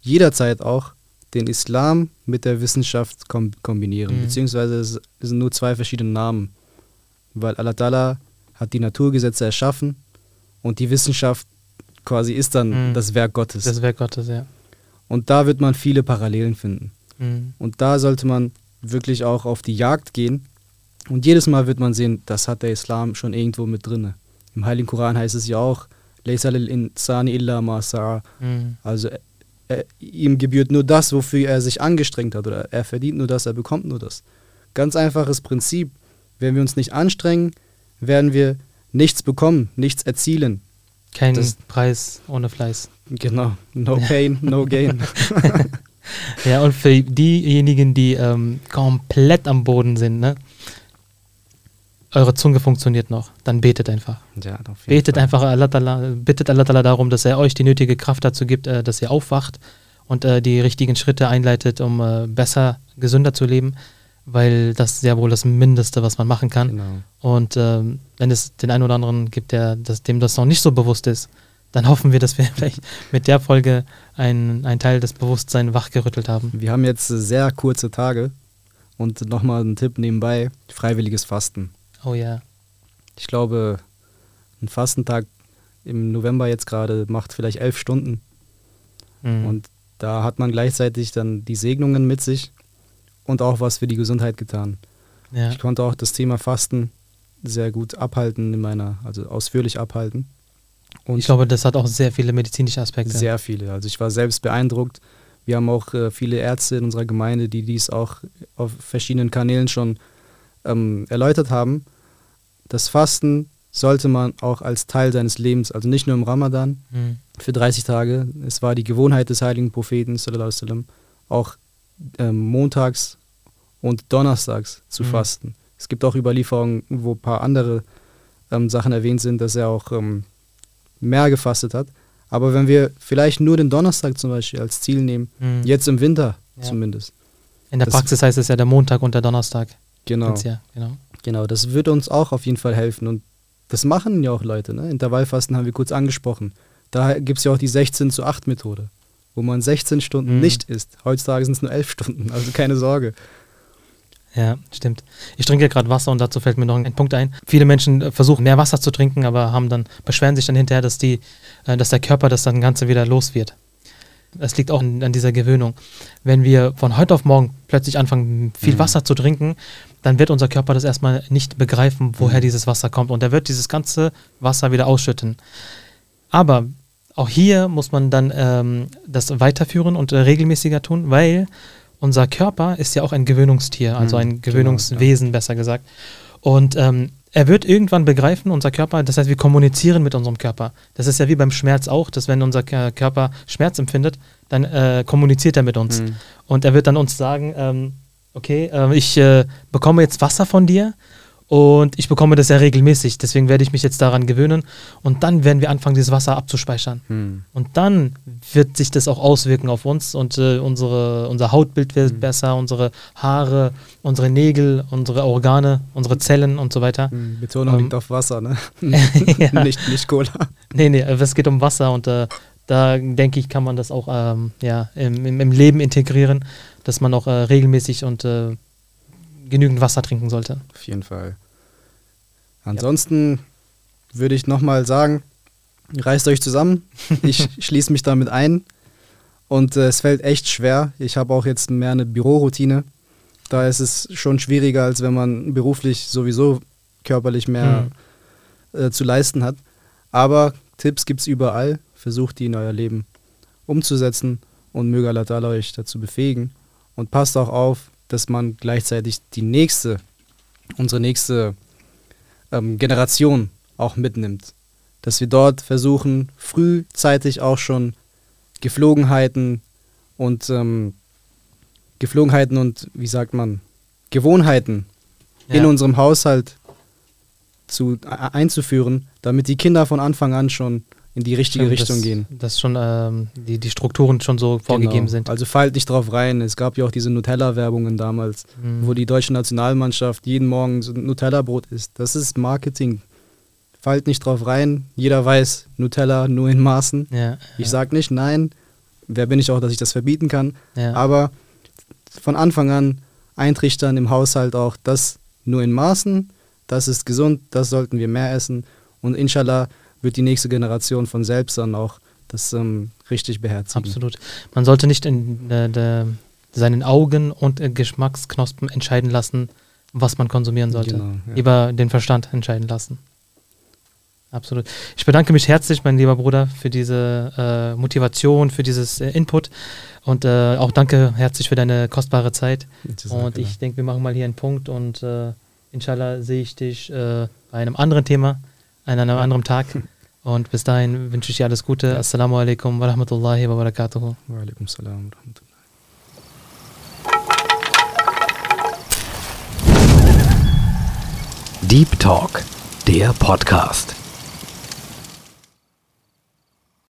jederzeit auch den Islam mit der Wissenschaft kom kombinieren. Mhm. Beziehungsweise es sind nur zwei verschiedene Namen. Weil Allah Ta'ala hat die Naturgesetze erschaffen und die Wissenschaft quasi ist dann Mhm. das Werk Gottes. Das Werk Gottes, ja. und da wird man viele Parallelen finden. Mhm. Und da sollte man wirklich auch auf die Jagd gehen. Und jedes Mal wird man sehen, das hat der Islam schon irgendwo mit drin. Im Heiligen Koran heißt es ja auch. Mhm. also äh, äh, ihm gebührt nur das, wofür er sich angestrengt hat. Oder er verdient nur das, er bekommt nur das. Ganz einfaches Prinzip. Wenn wir uns nicht anstrengen, werden wir nichts bekommen, nichts erzielen. Kein Das- Preis ohne Fleiß. Genau. No pain, no gain. ja, und für diejenigen, die ähm, komplett am Boden sind, ne? Eure Zunge funktioniert noch, dann betet einfach. Ja, betet Fall. einfach, Allah Ta'ala, bittet Allah darum, dass er euch die nötige Kraft dazu gibt, äh, dass ihr aufwacht und äh, die richtigen Schritte einleitet, um äh, besser, gesünder zu leben, weil das ist ja wohl das Mindeste, was man machen kann. Genau. Und ähm, wenn es den einen oder anderen gibt, der das, dem das noch nicht so bewusst ist, dann hoffen wir, dass wir vielleicht mit der Folge einen Teil des Bewusstseins wachgerüttelt haben. Wir haben jetzt sehr kurze Tage und nochmal ein Tipp nebenbei: freiwilliges Fasten. Oh ja. Ich glaube, ein Fastentag im November jetzt gerade macht vielleicht elf Stunden. Mhm. Und da hat man gleichzeitig dann die Segnungen mit sich und auch was für die Gesundheit getan. Ja. Ich konnte auch das Thema Fasten sehr gut abhalten in meiner, also ausführlich abhalten. Und ich glaube, das hat auch sehr viele medizinische Aspekte. Sehr viele. Also ich war selbst beeindruckt. Wir haben auch äh, viele Ärzte in unserer Gemeinde, die dies auch auf verschiedenen Kanälen schon ähm, erläutert haben. Das Fasten sollte man auch als Teil seines Lebens, also nicht nur im Ramadan, mhm. für 30 Tage. Es war die Gewohnheit des heiligen Propheten, sallam, auch ähm, montags und donnerstags zu mhm. fasten. Es gibt auch Überlieferungen, wo ein paar andere ähm, Sachen erwähnt sind, dass er auch ähm, mehr gefastet hat. Aber wenn wir vielleicht nur den Donnerstag zum Beispiel als Ziel nehmen, mhm. jetzt im Winter ja. zumindest. In der Praxis heißt es ja der Montag und der Donnerstag. Genau. Jahr, genau. Genau, das würde uns auch auf jeden Fall helfen. Und das machen ja auch Leute. Ne? Intervallfasten haben wir kurz angesprochen. Da gibt es ja auch die 16 zu 8 Methode, wo man 16 Stunden mhm. nicht isst. Heutzutage sind es nur 11 Stunden, also keine Sorge. Ja, stimmt. Ich trinke ja gerade Wasser und dazu fällt mir noch ein Punkt ein. Viele Menschen äh, versuchen mehr Wasser zu trinken, aber haben dann, beschweren sich dann hinterher, dass, die, äh, dass der Körper das dann Ganze wieder los wird. Das liegt auch an dieser Gewöhnung. Wenn wir von heute auf morgen plötzlich anfangen, viel mhm. Wasser zu trinken, dann wird unser Körper das erstmal nicht begreifen, woher mhm. dieses Wasser kommt. Und er wird dieses ganze Wasser wieder ausschütten. Aber auch hier muss man dann ähm, das weiterführen und äh, regelmäßiger tun, weil unser Körper ist ja auch ein Gewöhnungstier, also mhm, ein genau, Gewöhnungswesen, genau, ja. besser gesagt. Und ähm, er wird irgendwann begreifen, unser Körper, das heißt, wir kommunizieren mit unserem Körper. Das ist ja wie beim Schmerz auch, dass wenn unser Körper Schmerz empfindet, dann äh, kommuniziert er mit uns. Mhm. Und er wird dann uns sagen, ähm, okay, äh, ich äh, bekomme jetzt Wasser von dir und ich bekomme das ja regelmäßig, deswegen werde ich mich jetzt daran gewöhnen. Und dann werden wir anfangen, dieses Wasser abzuspeichern. Hm. Und dann wird sich das auch auswirken auf uns und äh, unsere, unser Hautbild wird hm. besser, unsere Haare, unsere Nägel, unsere Organe, unsere Zellen und so weiter. Hm. Betonung ähm, liegt auf Wasser, ne? ja. nicht, nicht Cola. Nee, nee, es geht um Wasser und äh, da denke ich, kann man das auch ähm, ja, im, im, im, Leben integrieren, dass man auch äh, regelmäßig und äh, genügend Wasser trinken sollte. Auf jeden Fall. Ansonsten ja. würde ich nochmal sagen, reißt euch zusammen. Ich schließe mich damit ein. Und äh, es fällt echt schwer. Ich habe auch jetzt mehr eine Büroroutine. Da ist es schon schwieriger, als wenn man beruflich sowieso körperlich mehr mhm. äh, zu leisten hat. Aber Tipps gibt es überall. Versucht die in euer Leben umzusetzen und möge Allah euch dazu befähigen. Und passt auch auf, dass man gleichzeitig die nächste, unsere nächste ähm, Generation auch mitnimmt. Dass wir dort versuchen, frühzeitig auch schon Geflogenheiten und ähm, Geflogenheiten und, wie sagt man, Gewohnheiten ja. in unserem Haushalt zu, einzuführen, damit die Kinder von Anfang an schon in die richtige Stimmt, Richtung dass, gehen. Dass schon ähm, die, die Strukturen schon so vorgegeben genau. sind. Also fallt nicht drauf rein. Es gab ja auch diese Nutella-Werbungen damals, mhm. wo die deutsche Nationalmannschaft jeden Morgen so Nutella-Brot isst. Das ist Marketing. Fallt nicht drauf rein. Jeder weiß, Nutella nur in Maßen. Ja, ich ja. sage nicht nein. Wer bin ich auch, dass ich das verbieten kann? Ja. Aber von Anfang an eintrichtern im Haushalt auch, das nur in Maßen, das ist gesund, das sollten wir mehr essen. Und inshallah wird die nächste Generation von selbst dann auch das ähm, richtig beherzigen. Absolut. Man sollte nicht in äh, de, seinen Augen und äh, Geschmacksknospen entscheiden lassen, was man konsumieren sollte. Genau, ja. Lieber den Verstand entscheiden lassen. Absolut. Ich bedanke mich herzlich, mein lieber Bruder, für diese äh, Motivation, für dieses äh, Input und äh, auch danke herzlich für deine kostbare Zeit. Und ich denke, wir machen mal hier einen Punkt und äh, inshallah sehe ich dich bei einem anderen Thema an einem anderen Tag. Und bis dahin wünsche ich dir alles Gute. Assalamu alaikum wa rahmatullahi wa barakatuhu. Wa alaikum salam wa. Deep Talk, der Podcast.